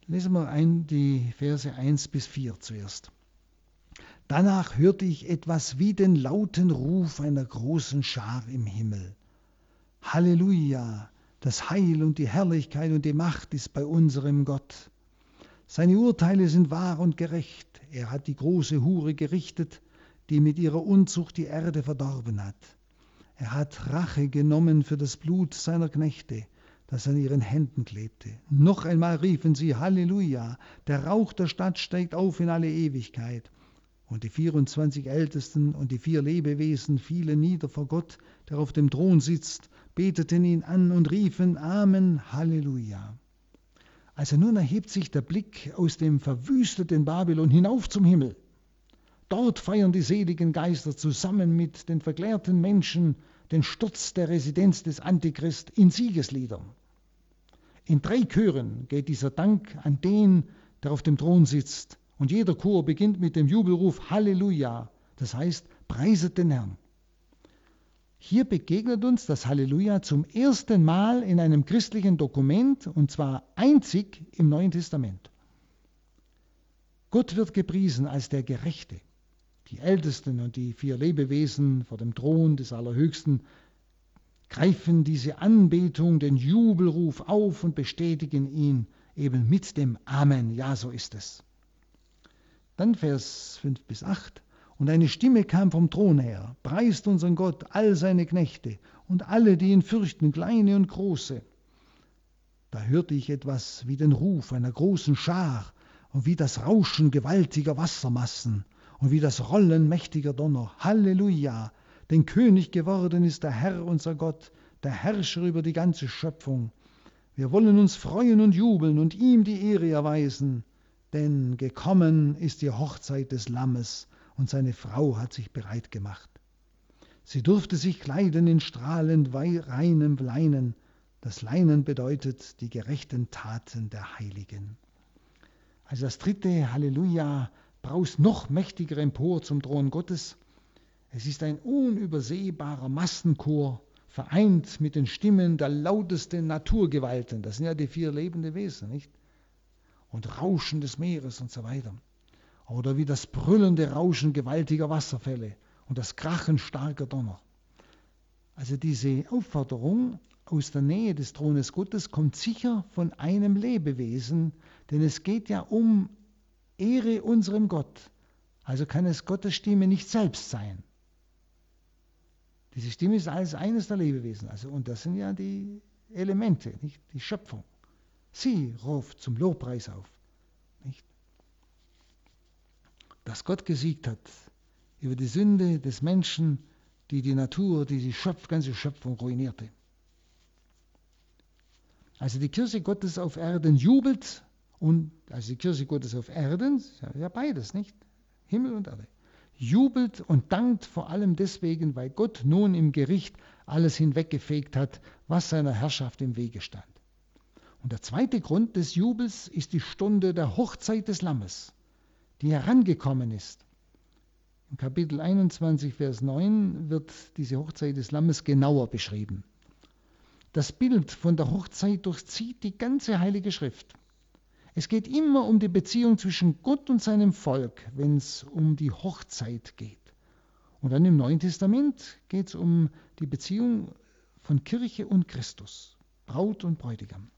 Lesen wir ein die Verse 1 bis 4 zuerst. Danach hörte ich etwas wie den lauten Ruf einer großen Schar im Himmel. Halleluja, das Heil und die Herrlichkeit und die Macht ist bei unserem Gott. Seine Urteile sind wahr und gerecht. Er hat die große Hure gerichtet, die mit ihrer Unzucht die Erde verdorben hat. Er hat Rache genommen für das Blut seiner Knechte, das an ihren Händen klebte. Noch einmal riefen sie Halleluja, der Rauch der Stadt steigt auf in alle Ewigkeit. Und die 24 Ältesten und die vier Lebewesen fielen nieder vor Gott, der auf dem Thron sitzt, beteten ihn an und riefen Amen, Halleluja. Also nun erhebt sich der Blick aus dem verwüsteten Babylon hinauf zum Himmel. Dort feiern die seligen Geister zusammen mit den verklärten Menschen den Sturz der Residenz des Antichrist in Siegesliedern. In drei Chören geht dieser Dank an den, der auf dem Thron sitzt, und jeder Chor beginnt mit dem Jubelruf Halleluja, das heißt, preiset den Herrn. Hier begegnet uns das Halleluja zum ersten Mal in einem christlichen Dokument und zwar einzig im Neuen Testament. Gott wird gepriesen als der Gerechte. Die Ältesten und die vier Lebewesen vor dem Thron des Allerhöchsten greifen diese Anbetung, den Jubelruf auf und bestätigen ihn eben mit dem Amen. Ja, so ist es. Dann Vers 5 bis 8. Und eine Stimme kam vom Thron her, preist unseren Gott, all seine Knechte und alle, die ihn fürchten, kleine und große. Da hörte ich etwas wie den Ruf einer großen Schar und wie das Rauschen gewaltiger Wassermassen und wie das Rollen mächtiger Donner. Halleluja! Denn König geworden ist der Herr unser Gott, der Herrscher über die ganze Schöpfung. Wir wollen uns freuen und jubeln und ihm die Ehre erweisen, denn gekommen ist die Hochzeit des Lammes und seine Frau hat sich bereit gemacht. Sie durfte sich kleiden in strahlend reinem Leinen. Das Leinen bedeutet die gerechten Taten der Heiligen. Also das dritte Halleluja braust noch mächtiger empor zum Thron Gottes. Es ist ein unübersehbarer Massenchor, vereint mit den Stimmen der lautesten Naturgewalten. Das sind ja die vier lebenden Wesen, nicht? Und Rauschen des Meeres und so weiter oder wie das brüllende Rauschen gewaltiger Wasserfälle und das Krachen starker Donner. Also diese Aufforderung aus der Nähe des Thrones Gottes kommt sicher von einem Lebewesen, denn es geht ja um Ehre unserem Gott. Also kann es Gottes Stimme nicht selbst sein. Diese Stimme ist als eines der Lebewesen. Also, und das sind ja die Elemente, nicht? die Schöpfung. Sie ruft zum Lobpreis auf. Nicht? Dass Gott gesiegt hat über die Sünde des Menschen, die die Natur, die die Schöpf, ganze Schöpfung ruinierte. Also die Kirche Gottes auf Erden jubelt und also die Kirche Gottes auf Erden, ja beides, nicht? Himmel und Erde. Jubelt und dankt vor allem deswegen, weil Gott nun im Gericht alles hinweggefegt hat, was seiner Herrschaft im Wege stand. Und der zweite Grund des Jubels ist die Stunde der Hochzeit des Lammes die herangekommen ist. Im Kapitel 21, Vers 9 wird diese Hochzeit des Lammes genauer beschrieben. Das Bild von der Hochzeit durchzieht die ganze Heilige Schrift. Es geht immer um die Beziehung zwischen Gott und seinem Volk, wenn es um die Hochzeit geht. Und dann im Neuen Testament geht es um die Beziehung von Kirche und Christus, Braut und Bräutigam.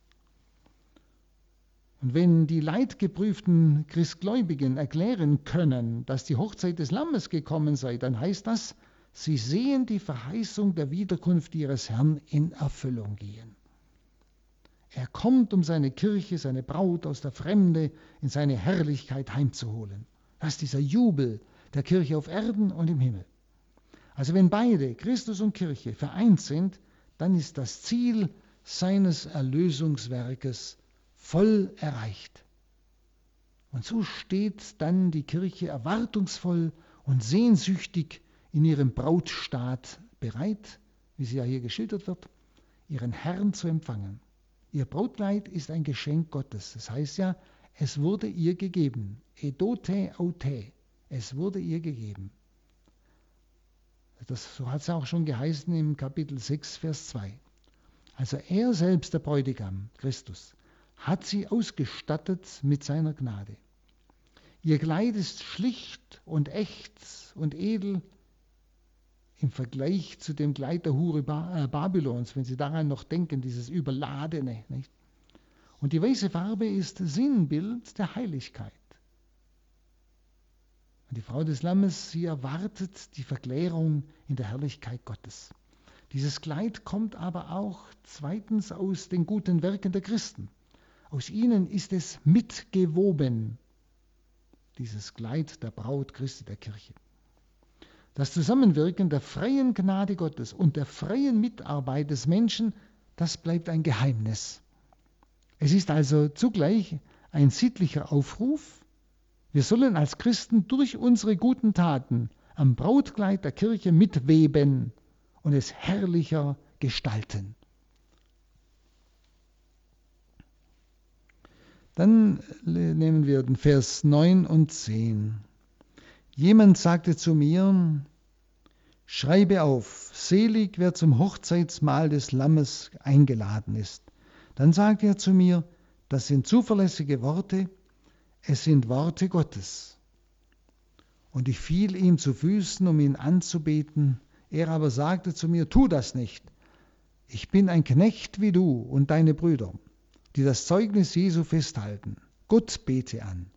Und wenn die leidgeprüften Christgläubigen erklären können, dass die Hochzeit des Lammes gekommen sei, dann heißt das, sie sehen die Verheißung der Wiederkunft ihres Herrn in Erfüllung gehen. Er kommt, um seine Kirche, seine Braut aus der Fremde in seine Herrlichkeit heimzuholen. Das ist dieser Jubel der Kirche auf Erden und im Himmel. Also wenn beide, Christus und Kirche, vereint sind, dann ist das Ziel seines Erlösungswerkes voll erreicht. Und so steht dann die Kirche erwartungsvoll und sehnsüchtig in ihrem Brautstaat bereit, wie sie ja hier geschildert wird. ihren Herrn zu empfangen. Ihr Brautkleid ist ein Geschenk Gottes. Das heißt ja, es wurde ihr gegeben. Edote aute. Es wurde ihr gegeben. Das, so hat es auch schon geheißen im Kapitel 6, Vers 2. Also er selbst, der Bräutigam, Christus, hat sie ausgestattet mit seiner Gnade. Ihr Kleid ist schlicht und echt und edel im Vergleich zu dem Kleid der Hure äh, Babylons, wenn Sie daran noch denken, dieses Überladene. Nicht? Und die weiße Farbe ist Sinnbild der Heiligkeit. Und die Frau des Lammes, sie erwartet die Verklärung in der Herrlichkeit Gottes. Dieses Kleid kommt aber auch zweitens aus den guten Werken der Christen. Aus ihnen ist es mitgewoben, dieses Kleid der Braut Christi der Kirche. Das Zusammenwirken der freien Gnade Gottes und der freien Mitarbeit des Menschen, das bleibt ein Geheimnis. Es ist also zugleich ein sittlicher Aufruf. Wir sollen als Christen durch unsere guten Taten am Brautkleid der Kirche mitweben und es herrlicher gestalten. Dann nehmen wir den Vers 9 und 10. Jemand sagte zu mir, schreibe auf, selig wer zum Hochzeitsmahl des Lammes eingeladen ist. Dann sagte er zu mir, das sind zuverlässige Worte, es sind Worte Gottes. Und ich fiel ihm zu Füßen, um ihn anzubeten. Er aber sagte zu mir, tu das nicht. Ich bin ein Knecht wie du und deine Brüder die das Zeugnis Jesu festhalten. Gott bete an.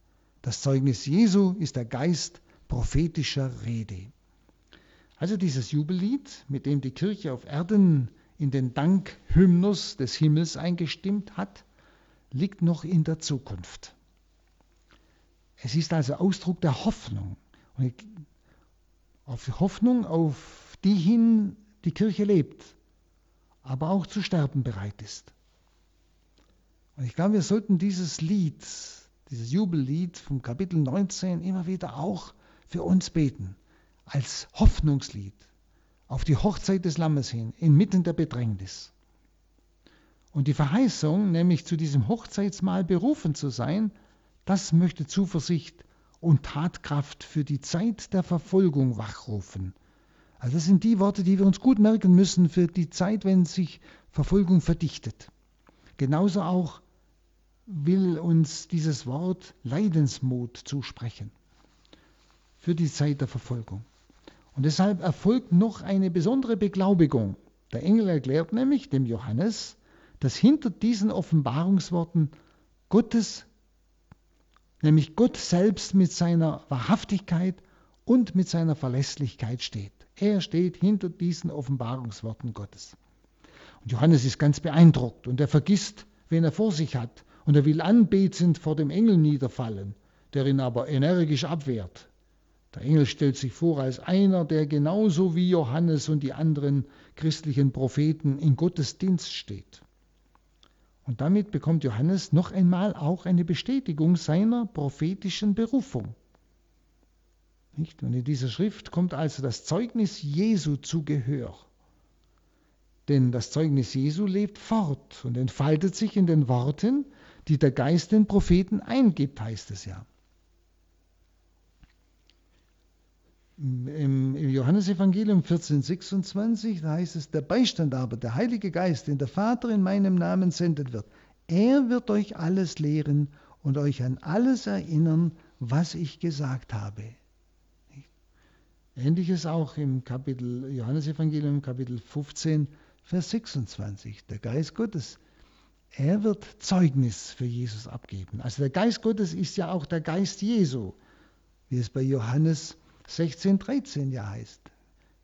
Das Zeugnis Jesu ist der Geist prophetischer Rede. Also dieses Jubellied, mit dem die Kirche auf Erden in den Dankhymnus des Himmels eingestimmt hat, liegt noch in der Zukunft. Es ist also Ausdruck der Hoffnung. Und auf Hoffnung, auf die hin die Kirche lebt, aber auch zu sterben bereit ist. Und ich glaube, wir sollten dieses Lied, dieses Jubellied vom Kapitel 19 immer wieder auch für uns beten, als Hoffnungslied auf die Hochzeit des Lammes hin, inmitten der Bedrängnis. Und die Verheißung, nämlich zu diesem Hochzeitsmahl berufen zu sein, das möchte Zuversicht und Tatkraft für die Zeit der Verfolgung wachrufen. Also das sind die Worte, die wir uns gut merken müssen für die Zeit, wenn sich Verfolgung verdichtet. Genauso auch will uns dieses Wort Leidensmut zusprechen für die Zeit der Verfolgung. Und deshalb erfolgt noch eine besondere Beglaubigung. Der Engel erklärt nämlich dem Johannes, dass hinter diesen Offenbarungsworten Gottes, nämlich Gott selbst mit seiner Wahrhaftigkeit und mit seiner Verlässlichkeit steht. Er steht hinter diesen Offenbarungsworten Gottes. Und Johannes ist ganz beeindruckt und er vergisst, wen er vor sich hat und er will anbetend vor dem Engel niederfallen, der ihn aber energisch abwehrt. Der Engel stellt sich vor als einer, der genauso wie Johannes und die anderen christlichen Propheten in Gottes Dienst steht. Und damit bekommt Johannes noch einmal auch eine Bestätigung seiner prophetischen Berufung. Nicht? Und in dieser Schrift kommt also das Zeugnis Jesu zu Gehör. Denn das Zeugnis Jesu lebt fort und entfaltet sich in den Worten, die der Geist den Propheten eingibt, heißt es ja. Im, Johannesevangelium 14,26, da heißt es, der Beistand aber, der Heilige Geist, den der Vater in meinem Namen sendet wird, er wird euch alles lehren und euch an alles erinnern, was ich gesagt habe. Ähnliches auch im Kapitel Johannesevangelium, Kapitel 15, Vers 26. Der Geist Gottes, er wird Zeugnis für Jesus abgeben. Also der Geist Gottes ist ja auch der Geist Jesu, wie es bei Johannes 16, 13 ja heißt.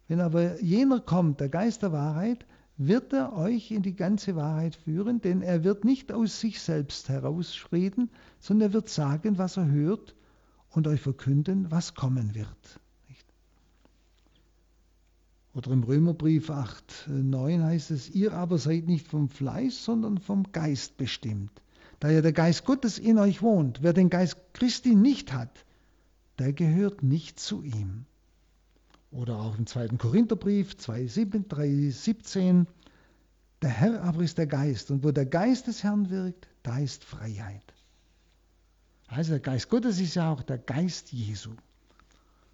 Wenn aber jener kommt, der Geist der Wahrheit, wird er euch in die ganze Wahrheit führen, denn er wird nicht aus sich selbst herausreden, sondern er wird sagen, was er hört und euch verkünden, was kommen wird. Oder im Römerbrief 8, 9 heißt es, ihr aber seid nicht vom Fleisch, sondern vom Geist bestimmt. Da ja der Geist Gottes in euch wohnt, wer den Geist Christi nicht hat, der gehört nicht zu ihm. Oder auch im 2. Korintherbrief 2, 3, 17, Der Herr aber ist der Geist. Und wo der Geist des Herrn wirkt, da ist Freiheit. Also der Geist Gottes ist ja auch der Geist Jesu.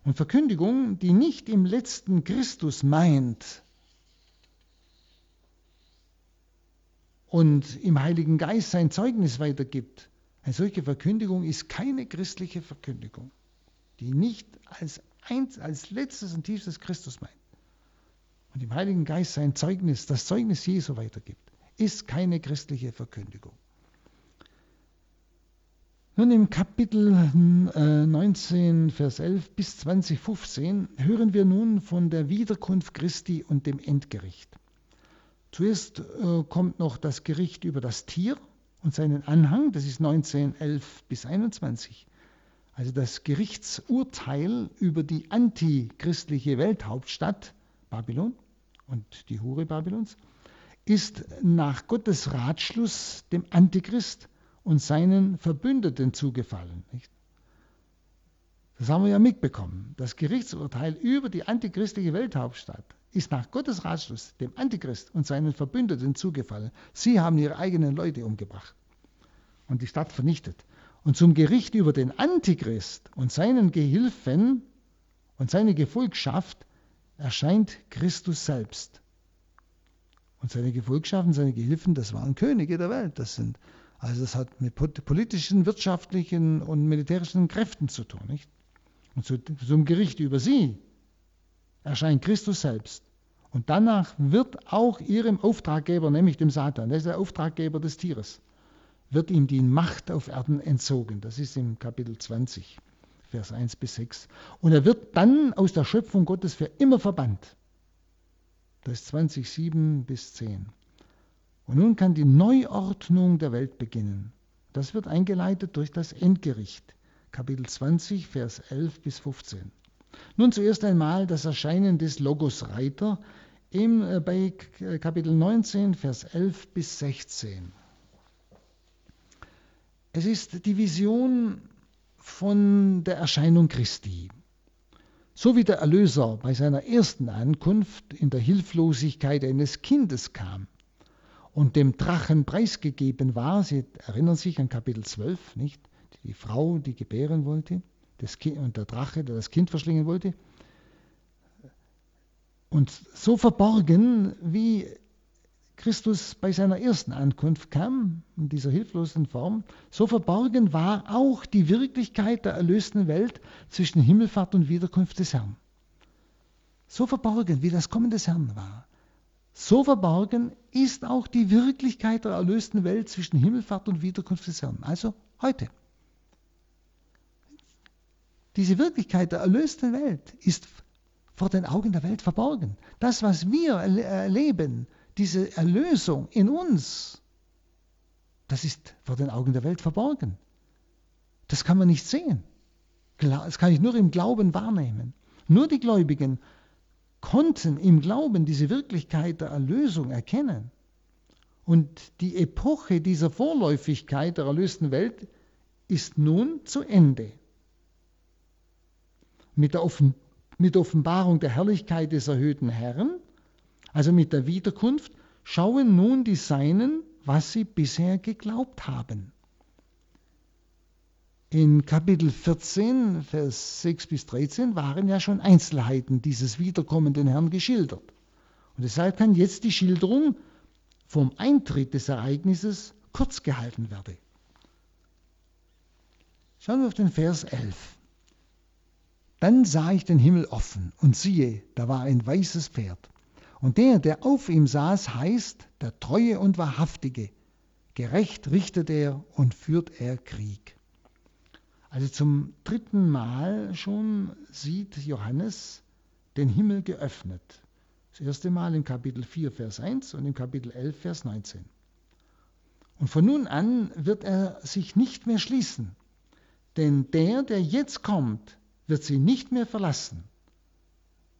Und Verkündigung, die nicht im letzten Christus meint. Und im Heiligen Geist sein Zeugnis weitergibt, eine solche Verkündigung ist keine christliche Verkündigung, die nicht als, eins, als letztes und tiefstes Christus meint. Und im Heiligen Geist sein Zeugnis, das Zeugnis Jesu weitergibt, ist keine christliche Verkündigung. Nun im Kapitel 19, äh, Vers 11 bis 20, 15 hören wir nun von der Wiederkunft Christi und dem Endgericht. Zuerst äh, kommt noch das Gericht über das Tier und seinen Anhang, das ist 19, 11 bis 21. Also das Gerichtsurteil über die antichristliche Welthauptstadt Babylon und die Hure Babylons ist nach Gottes Ratschluss dem Antichrist und seinen Verbündeten zugefallen. Nicht? Das haben wir ja mitbekommen. Das Gerichtsurteil über die antichristliche Welthauptstadt ist nach Gottes Ratschluss dem Antichrist und seinen Verbündeten zugefallen. Sie haben ihre eigenen Leute umgebracht und die Stadt vernichtet. Und zum Gericht über den Antichrist und seinen Gehilfen und seine Gefolgschaft erscheint Christus selbst. Und seine Gefolgschaften, seine Gehilfen, das waren Könige der Welt. Das sind also das hat mit politischen, wirtschaftlichen und militärischen Kräften zu tun. Nicht? Und zu, zum Gericht über sie erscheint Christus selbst. Und danach wird auch ihrem Auftraggeber, nämlich dem Satan, der ist der Auftraggeber des Tieres, wird ihm die Macht auf Erden entzogen. Das ist im Kapitel 20, Vers 1 bis 6. Und er wird dann aus der Schöpfung Gottes für immer verbannt. Das ist 20, 7 bis 10. Und nun kann die Neuordnung der Welt beginnen. Das wird eingeleitet durch das Endgericht, Kapitel 20, Vers 11 bis 15. Nun zuerst einmal das Erscheinen des Logos Reiter im, äh, bei Kapitel 19, Vers 11 bis 16. Es ist die Vision von der Erscheinung Christi. So wie der Erlöser bei seiner ersten Ankunft in der Hilflosigkeit eines Kindes kam und dem Drachen preisgegeben war. Sie erinnern sich an Kapitel 12, nicht? Die Frau, die gebären wollte, das kind, und der Drache, der das Kind verschlingen wollte. Und so verborgen, wie Christus bei seiner ersten Ankunft kam, in dieser hilflosen Form, so verborgen war auch die Wirklichkeit der erlösten Welt zwischen Himmelfahrt und Wiederkunft des Herrn. So verborgen, wie das Kommen des Herrn war. So verborgen ist auch die Wirklichkeit der erlösten Welt zwischen Himmelfahrt und Wiederkunft des Herrn, also heute. Diese Wirklichkeit der erlösten Welt ist vor den Augen der Welt verborgen. Das, was wir erleben, diese Erlösung in uns, das ist vor den Augen der Welt verborgen. Das kann man nicht sehen. Das kann ich nur im Glauben wahrnehmen. Nur die Gläubigen konnten im Glauben diese Wirklichkeit der Erlösung erkennen. Und die Epoche dieser Vorläufigkeit der erlösten Welt ist nun zu Ende. Mit der, Offen mit Offenbarung der Herrlichkeit des erhöhten Herrn, also mit der Wiederkunft, schauen nun die Seinen, was sie bisher geglaubt haben. In Kapitel 14, Vers 6 bis 13 waren ja schon Einzelheiten dieses wiederkommenden Herrn geschildert. Und deshalb kann jetzt die Schilderung vom Eintritt des Ereignisses kurz gehalten werden. Schauen wir auf den Vers 11. Dann sah ich den Himmel offen und siehe, da war ein weißes Pferd. Und der, der auf ihm saß, heißt der Treue und Wahrhaftige. Gerecht richtet er und führt er Krieg. Also zum dritten Mal schon sieht Johannes den Himmel geöffnet. Das erste Mal im Kapitel 4, Vers 1 und im Kapitel 11, Vers 19. Und von nun an wird er sich nicht mehr schließen, denn der, der jetzt kommt, wird sie nicht mehr verlassen,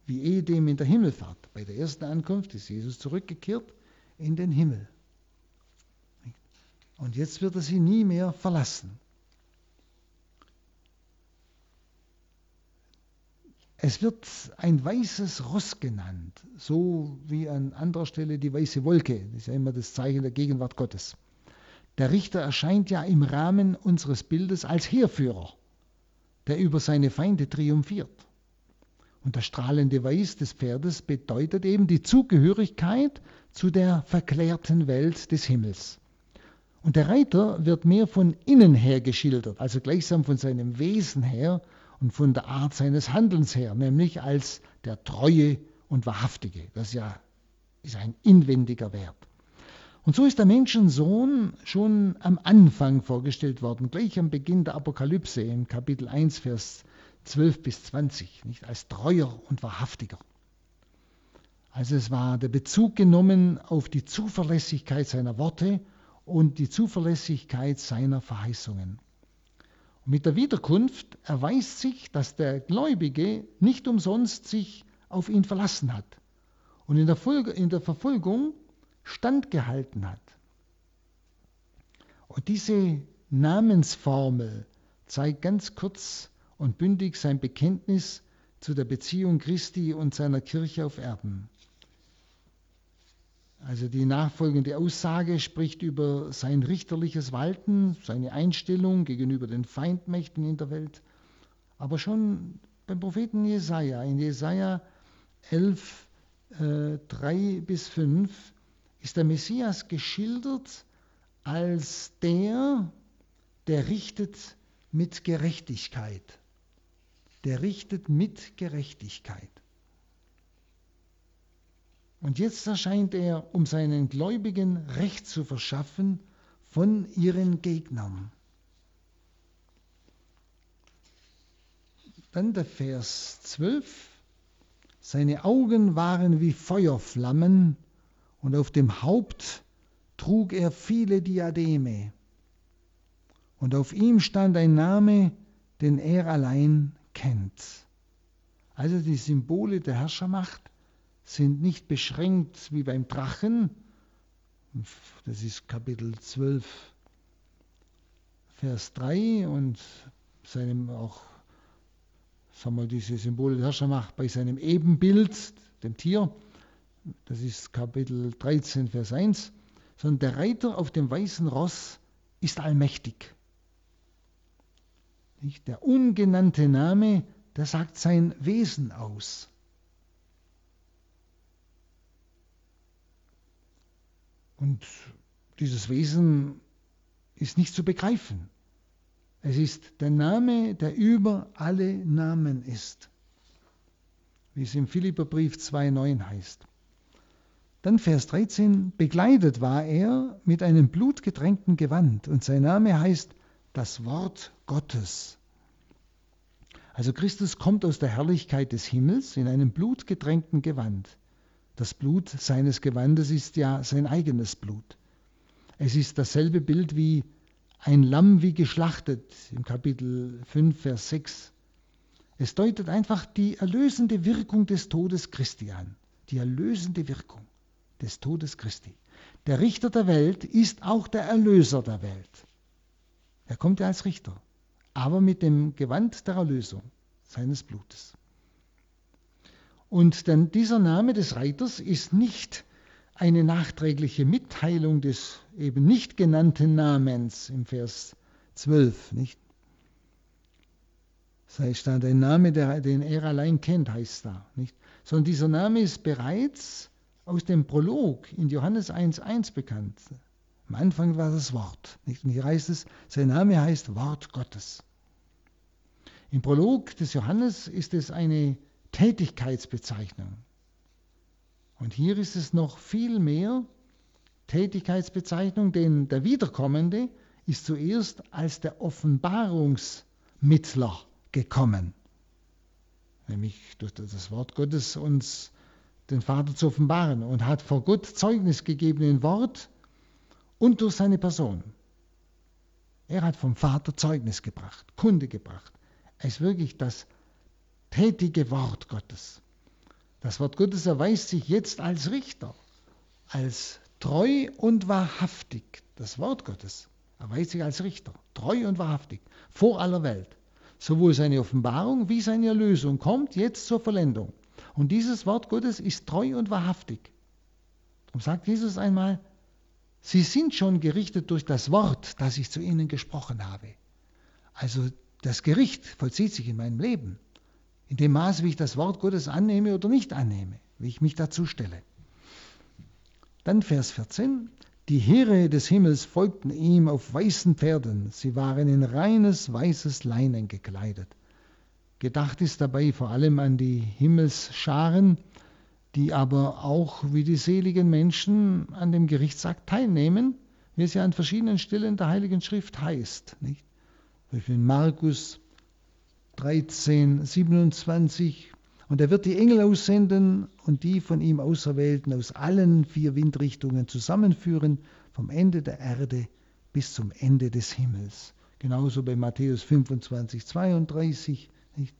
wie ehedem in der Himmelfahrt. Bei der ersten Ankunft ist Jesus zurückgekehrt in den Himmel. Und jetzt wird er sie nie mehr verlassen. Es wird ein weißes Ross genannt, so wie an anderer Stelle die weiße Wolke. Das ist ja immer das Zeichen der Gegenwart Gottes. Der Richter erscheint ja im Rahmen unseres Bildes als Heerführer, der über seine Feinde triumphiert. Und das strahlende Weiß des Pferdes bedeutet eben die Zugehörigkeit zu der verklärten Welt des Himmels. Und der Reiter wird mehr von innen her geschildert, also gleichsam von seinem Wesen her und von der Art seines Handelns her, nämlich als der Treue und Wahrhaftige. Das ja ist ein inwendiger Wert. Und so ist der Menschensohn schon am Anfang vorgestellt worden, gleich am Beginn der Apokalypse im Kapitel 1, Vers 12 bis 20, nicht als treuer und wahrhaftiger. Also es war der Bezug genommen auf die Zuverlässigkeit seiner Worte und die Zuverlässigkeit seiner Verheißungen. Mit der Wiederkunft erweist sich, dass der Gläubige nicht umsonst sich auf ihn verlassen hat und in der, Folge, in der Verfolgung standgehalten hat. Und diese Namensformel zeigt ganz kurz und bündig sein Bekenntnis zu der Beziehung Christi und seiner Kirche auf Erden. Also die nachfolgende Aussage spricht über sein richterliches Walten, seine Einstellung gegenüber den Feindmächten in der Welt. Aber schon beim Propheten Jesaja, in Jesaja 11, äh, 3 bis 5, ist der Messias geschildert als der, der richtet mit Gerechtigkeit. Der richtet mit Gerechtigkeit. Und jetzt erscheint er, um seinen Gläubigen Recht zu verschaffen von ihren Gegnern. Dann der Vers 12. Seine Augen waren wie Feuerflammen und auf dem Haupt trug er viele Diademe. Und auf ihm stand ein Name, den er allein kennt. Also die Symbole der Herrschermacht sind nicht beschränkt wie beim Drachen. Das ist Kapitel 12, Vers 3 und seinem auch, sagen wir, diese Symbole der Herrschermacht bei seinem Ebenbild, dem Tier. Das ist Kapitel 13, Vers 1. Sondern der Reiter auf dem weißen Ross ist allmächtig. Der ungenannte Name, der sagt sein Wesen aus. Und dieses Wesen ist nicht zu begreifen. Es ist der Name, der über alle Namen ist, wie es im Philipperbrief 2,9 heißt. Dann Vers 13, begleitet war er mit einem blutgetränkten Gewand und sein Name heißt das Wort Gottes. Also Christus kommt aus der Herrlichkeit des Himmels in einem blutgetränkten Gewand. Das Blut seines Gewandes ist ja sein eigenes Blut. Es ist dasselbe Bild wie ein Lamm wie geschlachtet im Kapitel 5, Vers 6. Es deutet einfach die erlösende Wirkung des Todes Christi an. Die erlösende Wirkung des Todes Christi. Der Richter der Welt ist auch der Erlöser der Welt. Er kommt ja als Richter, aber mit dem Gewand der Erlösung seines Blutes. Und denn dieser Name des Reiters ist nicht eine nachträgliche Mitteilung des eben nicht genannten Namens im Vers 12, nicht? Sei stand ein Name, der, den er allein kennt, heißt da, nicht? Sondern dieser Name ist bereits aus dem Prolog in Johannes 1,1 bekannt. Am Anfang war das Wort. Nicht? Und hier heißt es, sein Name heißt Wort Gottes. Im Prolog des Johannes ist es eine Tätigkeitsbezeichnung. Und hier ist es noch viel mehr Tätigkeitsbezeichnung, denn der Wiederkommende ist zuerst als der Offenbarungsmittler gekommen, nämlich durch das Wort Gottes uns den Vater zu offenbaren und hat vor Gott Zeugnis gegeben in Wort und durch seine Person. Er hat vom Vater Zeugnis gebracht, Kunde gebracht. Er ist wirklich das tätige Wort Gottes. Das Wort Gottes erweist sich jetzt als Richter, als treu und wahrhaftig. Das Wort Gottes erweist sich als Richter, treu und wahrhaftig, vor aller Welt. sowohl seine Offenbarung wie seine Erlösung kommt jetzt zur Vollendung. Und dieses Wort Gottes ist treu und wahrhaftig. Darum sagt Jesus einmal, Sie sind schon gerichtet durch das Wort, das ich zu ihnen gesprochen habe. Also das Gericht vollzieht sich in meinem Leben, in dem Maße, wie ich das Wort Gottes annehme oder nicht annehme, wie ich mich dazu stelle. Dann Vers 14. Die Heere des Himmels folgten ihm auf weißen Pferden. Sie waren in reines weißes Leinen gekleidet. Gedacht ist dabei vor allem an die Himmelsscharen, die aber auch wie die seligen Menschen an dem Gerichtsakt teilnehmen, wie es ja an verschiedenen Stellen der Heiligen Schrift heißt. Nicht? In Markus 13, 27. Und er wird die Engel aussenden und die von ihm Auserwählten aus allen vier Windrichtungen zusammenführen, vom Ende der Erde bis zum Ende des Himmels. Genauso bei Matthäus 25, 32. Nicht?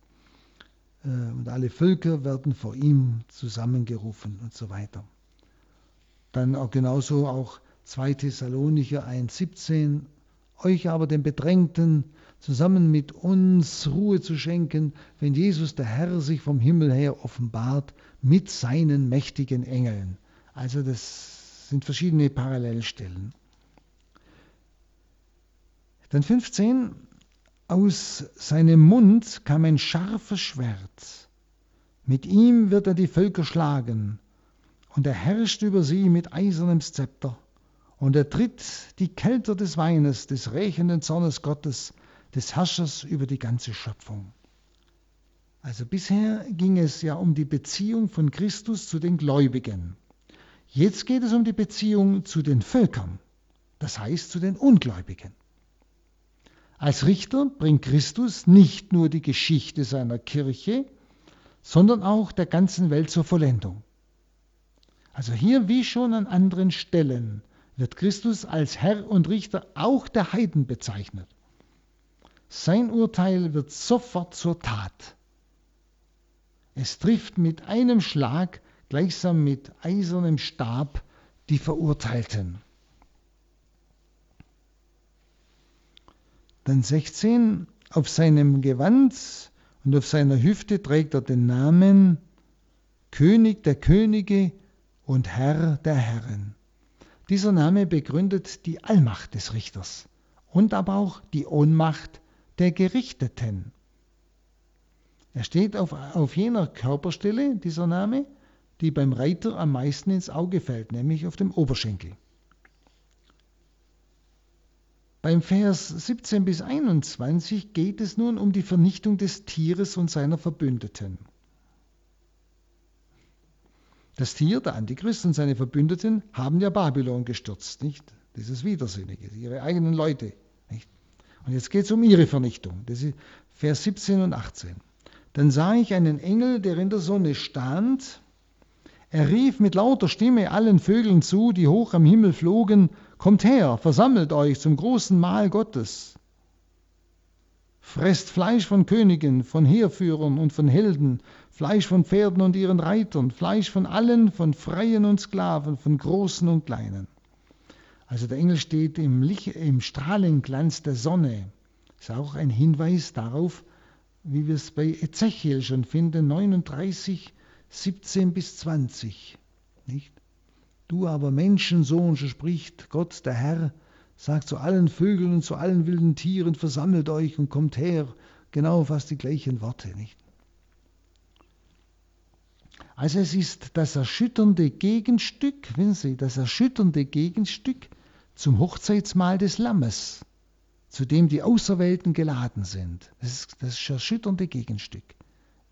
Äh, und alle Völker werden vor ihm zusammengerufen und so weiter. Dann auch genauso auch 2 Thessalonicher 1, 17. Euch aber den Bedrängten zusammen mit uns Ruhe zu schenken, wenn Jesus der Herr sich vom Himmel her offenbart mit seinen mächtigen Engeln. Also das sind verschiedene Parallelstellen. Dann 15. Aus seinem Mund kam ein scharfes Schwert. Mit ihm wird er die Völker schlagen, und er herrscht über sie mit eisernem Zepter. Und er tritt die Kälter des Weines, des rächenden Zornes Gottes, des Herrschers über die ganze Schöpfung. Also bisher ging es ja um die Beziehung von Christus zu den Gläubigen. Jetzt geht es um die Beziehung zu den Völkern, das heißt zu den Ungläubigen. Als Richter bringt Christus nicht nur die Geschichte seiner Kirche, sondern auch der ganzen Welt zur Vollendung. Also hier wie schon an anderen Stellen wird Christus als Herr und Richter auch der Heiden bezeichnet. Sein Urteil wird sofort zur Tat. Es trifft mit einem Schlag gleichsam mit eisernem Stab die Verurteilten. Dann 16, auf seinem Gewand und auf seiner Hüfte trägt er den Namen König der Könige und Herr der Herren. Dieser Name begründet die Allmacht des Richters und aber auch die Ohnmacht der Gerichteten. Er steht auf, auf jener Körperstelle, dieser Name, die beim Reiter am meisten ins Auge fällt, nämlich auf dem Oberschenkel. Beim Vers 17 bis 21 geht es nun um die Vernichtung des Tieres und seiner Verbündeten. Das Tier, der Antichrist und seine Verbündeten haben ja Babylon gestürzt, nicht? Dieses Widersinnige, ihre eigenen Leute. Nicht? Und jetzt geht es um ihre Vernichtung. Das ist Vers 17 und 18. Dann sah ich einen Engel, der in der Sonne stand. Er rief mit lauter Stimme allen Vögeln zu, die hoch am Himmel flogen, Kommt her, versammelt euch zum großen Mahl Gottes. Fresst Fleisch von Königen, von Heerführern und von Helden, Fleisch von Pferden und ihren Reitern, Fleisch von allen, von Freien und Sklaven, von Großen und Kleinen. Also der Engel steht im, Licht, im Strahlenglanz der Sonne. Ist auch ein Hinweis darauf, wie wir es bei Ezechiel schon finden, 39, 17 bis 20. Nicht? Du aber Menschensohn, so spricht Gott, der Herr, sagt zu allen Vögeln und zu allen wilden Tieren, versammelt euch und kommt her. Genau fast die gleichen Worte, nicht? Also es ist das erschütternde Gegenstück, wissen Sie, das erschütternde Gegenstück zum Hochzeitsmahl des Lammes, zu dem die Auserwählten geladen sind. Das ist das erschütternde Gegenstück.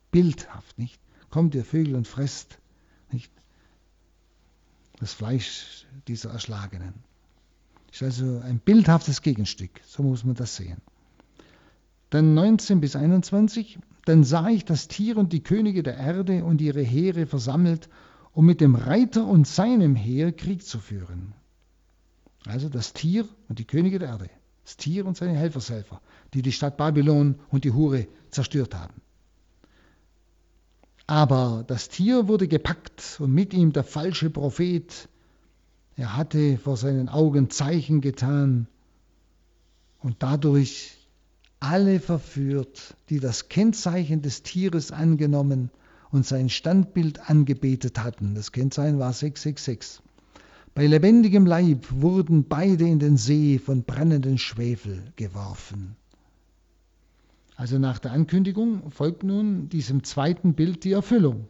Bildhaft, nicht? Kommt ihr Vögel und fresst, nicht? das Fleisch dieser Erschlagenen. Ist also ein bildhaftes Gegenstück, so muss man das sehen. Dann 19 bis 21, dann sah ich das Tier und die Könige der Erde und ihre Heere versammelt, um mit dem Reiter und seinem Heer Krieg zu führen. Also das Tier und die Könige der Erde, das Tier und seine Helfershelfer, die die Stadt Babylon und die Hure zerstört haben. Aber das Tier wurde gepackt und mit ihm der falsche Prophet. Er hatte vor seinen Augen Zeichen getan und dadurch alle verführt, die das Kennzeichen des Tieres angenommen und sein Standbild angebetet hatten. Das Kennzeichen war 666. Bei lebendigem Leib wurden beide in den See von brennenden Schwefel geworfen. Also nach der Ankündigung folgt nun diesem zweiten Bild die Erfüllung.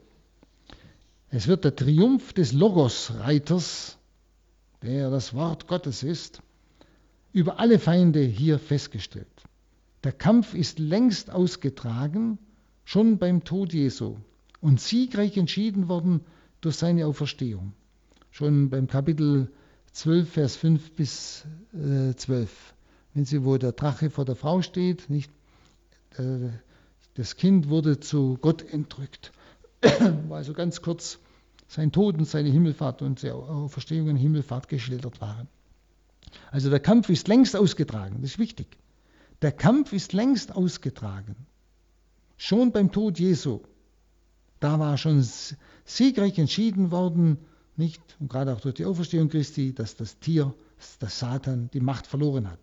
Es wird der Triumph des Logos-Reiters, der das Wort Gottes ist, über alle Feinde hier festgestellt. Der Kampf ist längst ausgetragen, schon beim Tod Jesu und siegreich entschieden worden durch seine Auferstehung. Schon beim Kapitel 12, Vers 5 bis äh, 12. Wenn sie, wo der Drache vor der Frau steht, nicht, äh, das Kind wurde zu Gott entrückt. Also ganz kurz sein Tod und seine Himmelfahrt und seine Auferstehung und Himmelfahrt geschildert waren. Also der Kampf ist längst ausgetragen, das ist wichtig. Der Kampf ist längst ausgetragen. Schon beim Tod Jesu, da war schon siegreich entschieden worden, nicht, und gerade auch durch die Auferstehung Christi, dass das Tier, das Satan, die Macht verloren hat.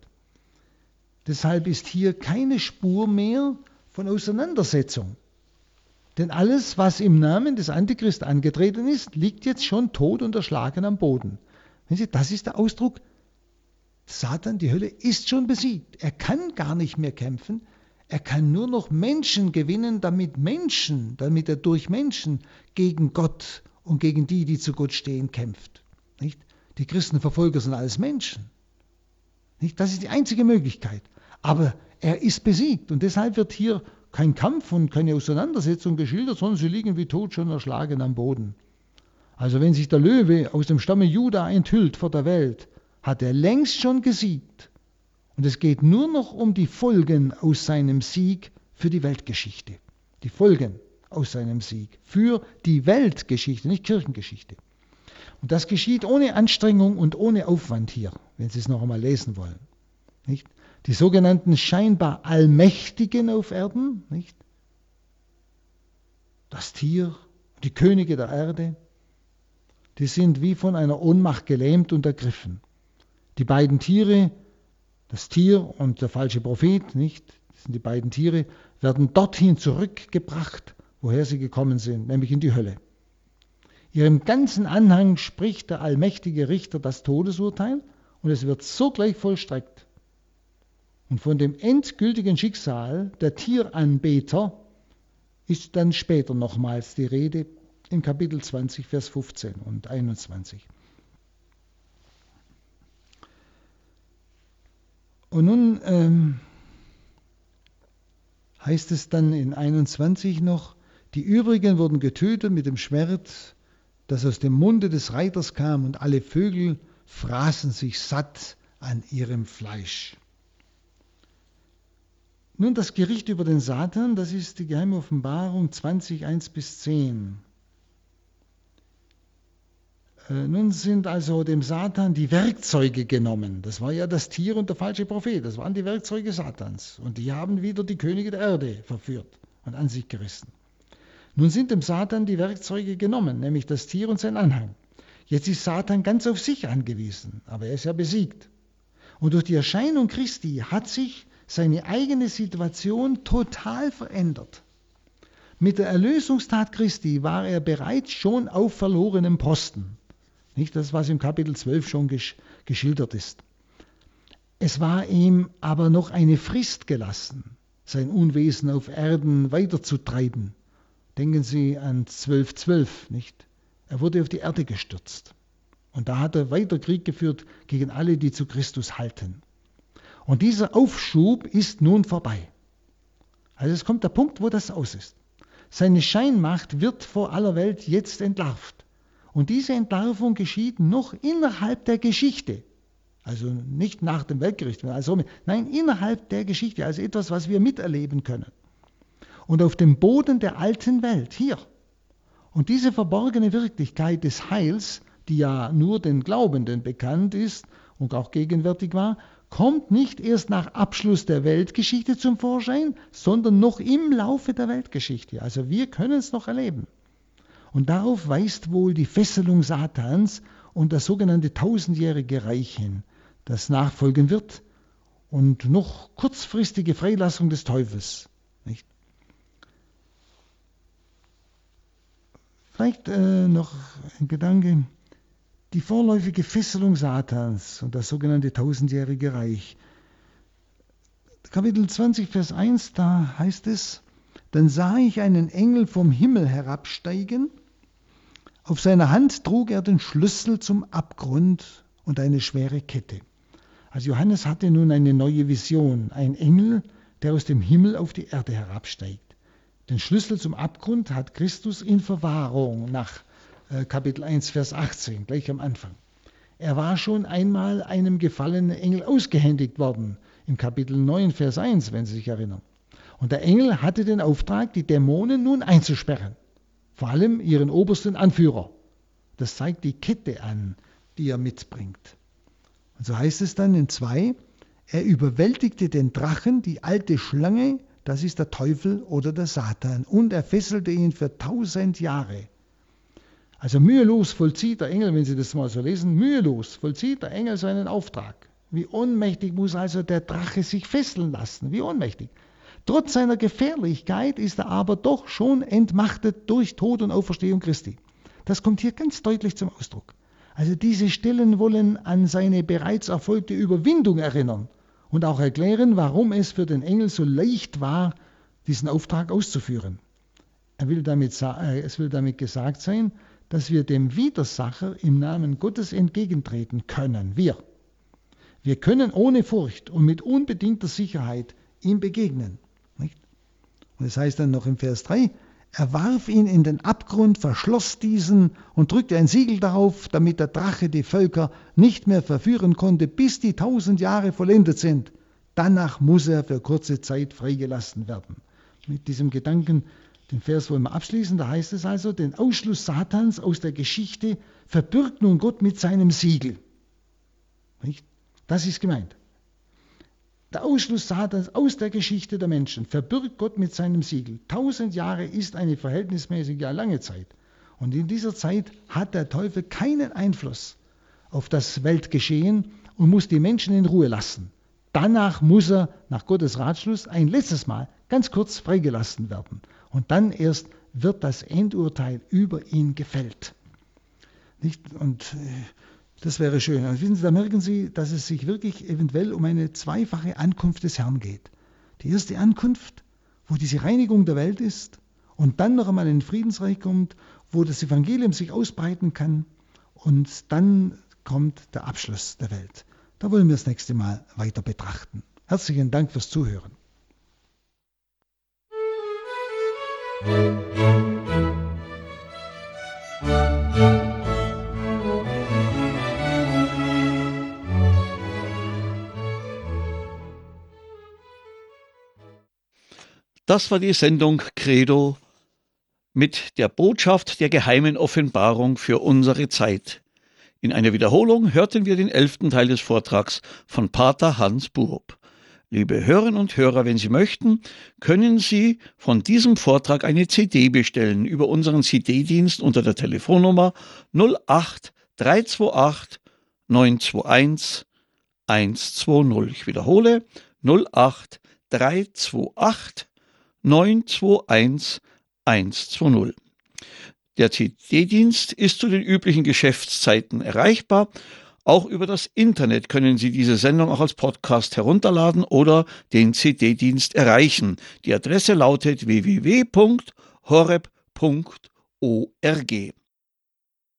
Deshalb ist hier keine Spur mehr von Auseinandersetzung. Denn alles, was im Namen des Antichrist angetreten ist, liegt jetzt schon tot und erschlagen am Boden. Das ist der Ausdruck Satan, die Hölle, ist schon besiegt. Er kann gar nicht mehr kämpfen. Er kann nur noch Menschen gewinnen, damit Menschen, damit er durch Menschen gegen Gott und gegen die, die zu Gott stehen, kämpft. Nicht? Die Christenverfolger sind alles Menschen. Nicht? Das ist die einzige Möglichkeit. Aber er ist besiegt und deshalb wird hier kein Kampf und keine Auseinandersetzung geschildert, sondern sie liegen wie tot schon erschlagen am Boden. Also wenn sich der Löwe aus dem Stamme Juda enthüllt vor der Welt, hat er längst schon gesiegt. Und es geht nur noch um die Folgen aus seinem Sieg für die Weltgeschichte. Die Folgen aus seinem Sieg für die Weltgeschichte, nicht Kirchengeschichte. Und das geschieht ohne Anstrengung und ohne Aufwand hier, wenn Sie es noch einmal lesen wollen. Nicht? Die sogenannten scheinbar Allmächtigen auf Erden, nicht? das Tier, die Könige der Erde, die sind wie von einer Ohnmacht gelähmt und ergriffen. Die beiden Tiere, das Tier und der falsche Prophet, nicht? Das sind die beiden Tiere, werden dorthin zurückgebracht, woher sie gekommen sind, nämlich in die Hölle. Ihrem ganzen Anhang spricht der allmächtige Richter das Todesurteil und es wird sogleich vollstreckt. Und von dem endgültigen Schicksal der Tieranbeter ist dann später nochmals die Rede im Kapitel 20, Vers 15 und 21. Und nun ähm, heißt es dann in 21 noch, die übrigen wurden getötet mit dem Schwert, das aus dem Munde des Reiters kam, und alle Vögel fraßen sich satt an ihrem Fleisch. Nun das Gericht über den Satan, das ist die geheime Offenbarung 20, 1 bis 10. Äh, nun sind also dem Satan die Werkzeuge genommen. Das war ja das Tier und der falsche Prophet. Das waren die Werkzeuge Satans. Und die haben wieder die Könige der Erde verführt und an sich gerissen. Nun sind dem Satan die Werkzeuge genommen, nämlich das Tier und sein Anhang. Jetzt ist Satan ganz auf sich angewiesen, aber er ist ja besiegt. Und durch die Erscheinung Christi hat sich seine eigene Situation total verändert. Mit der Erlösungstat Christi war er bereits schon auf verlorenem Posten. Nicht das, was im Kapitel 12 schon gesch geschildert ist. Es war ihm aber noch eine Frist gelassen, sein Unwesen auf Erden weiterzutreiben. Denken Sie an 1212, nicht? Er wurde auf die Erde gestürzt. Und da hat er weiter Krieg geführt gegen alle, die zu Christus halten. Und dieser Aufschub ist nun vorbei. Also es kommt der Punkt, wo das aus ist. Seine Scheinmacht wird vor aller Welt jetzt entlarvt. Und diese Entlarvung geschieht noch innerhalb der Geschichte. Also nicht nach dem Weltgericht, also, nein, innerhalb der Geschichte, also etwas, was wir miterleben können. Und auf dem Boden der alten Welt, hier. Und diese verborgene Wirklichkeit des Heils, die ja nur den Glaubenden bekannt ist und auch gegenwärtig war, kommt nicht erst nach Abschluss der Weltgeschichte zum Vorschein, sondern noch im Laufe der Weltgeschichte. Also wir können es noch erleben. Und darauf weist wohl die Fesselung Satans und das sogenannte tausendjährige Reich hin, das nachfolgen wird und noch kurzfristige Freilassung des Teufels. Nicht? Vielleicht äh, noch ein Gedanke. Die vorläufige Fesselung Satans und das sogenannte tausendjährige Reich. Kapitel 20, Vers 1, da heißt es, dann sah ich einen Engel vom Himmel herabsteigen. Auf seiner Hand trug er den Schlüssel zum Abgrund und eine schwere Kette. Also Johannes hatte nun eine neue Vision, ein Engel, der aus dem Himmel auf die Erde herabsteigt. Den Schlüssel zum Abgrund hat Christus in Verwahrung nach äh, Kapitel 1, Vers 18, gleich am Anfang. Er war schon einmal einem gefallenen Engel ausgehändigt worden, im Kapitel 9, Vers 1, wenn Sie sich erinnern. Und der Engel hatte den Auftrag, die Dämonen nun einzusperren, vor allem ihren obersten Anführer. Das zeigt die Kette an, die er mitbringt. Und so heißt es dann in 2, er überwältigte den Drachen, die alte Schlange, das ist der Teufel oder der Satan, und er fesselte ihn für tausend Jahre. Also mühelos vollzieht der Engel, wenn Sie das mal so lesen, mühelos vollzieht der Engel seinen Auftrag. Wie ohnmächtig muss also der Drache sich fesseln lassen? Wie ohnmächtig. Trotz seiner Gefährlichkeit ist er aber doch schon entmachtet durch Tod und Auferstehung Christi. Das kommt hier ganz deutlich zum Ausdruck. Also diese Stellen wollen an seine bereits erfolgte Überwindung erinnern und auch erklären, warum es für den Engel so leicht war, diesen Auftrag auszuführen. Er will damit, äh, es will damit gesagt sein, dass wir dem Widersacher im Namen Gottes entgegentreten können. Wir. Wir können ohne Furcht und mit unbedingter Sicherheit ihm begegnen. Nicht? Und es das heißt dann noch im Vers 3, er warf ihn in den Abgrund, verschloss diesen und drückte ein Siegel darauf, damit der Drache die Völker nicht mehr verführen konnte, bis die tausend Jahre vollendet sind. Danach muss er für kurze Zeit freigelassen werden. Mit diesem Gedanken, den Vers wollen wir abschließen, da heißt es also, den Ausschluss Satans aus der Geschichte verbirgt nun Gott mit seinem Siegel. Das ist gemeint. Der Ausschluss Satans aus der Geschichte der Menschen verbirgt Gott mit seinem Siegel. Tausend Jahre ist eine verhältnismäßig ja lange Zeit. Und in dieser Zeit hat der Teufel keinen Einfluss auf das Weltgeschehen und muss die Menschen in Ruhe lassen. Danach muss er nach Gottes Ratschluss ein letztes Mal ganz kurz freigelassen werden. Und dann erst wird das Endurteil über ihn gefällt. Nicht? Und äh, das wäre schön. Also wissen Sie, da merken Sie, dass es sich wirklich eventuell um eine zweifache Ankunft des Herrn geht. Die erste Ankunft, wo diese Reinigung der Welt ist und dann noch einmal ein Friedensreich kommt, wo das Evangelium sich ausbreiten kann und dann kommt der Abschluss der Welt. Da wollen wir das nächste Mal weiter betrachten. Herzlichen Dank fürs Zuhören. Das war die Sendung Credo mit der Botschaft der geheimen Offenbarung für unsere Zeit. In einer Wiederholung hörten wir den elften Teil des Vortrags von Pater Hans Burb. Liebe Hörerinnen und Hörer, wenn Sie möchten, können Sie von diesem Vortrag eine CD bestellen über unseren CD-Dienst unter der Telefonnummer 08 328 921 120. Ich wiederhole 08 328 921 120. Der CD-Dienst ist zu den üblichen Geschäftszeiten erreichbar. Auch über das Internet können Sie diese Sendung auch als Podcast herunterladen oder den CD-Dienst erreichen. Die Adresse lautet www.horeb.org.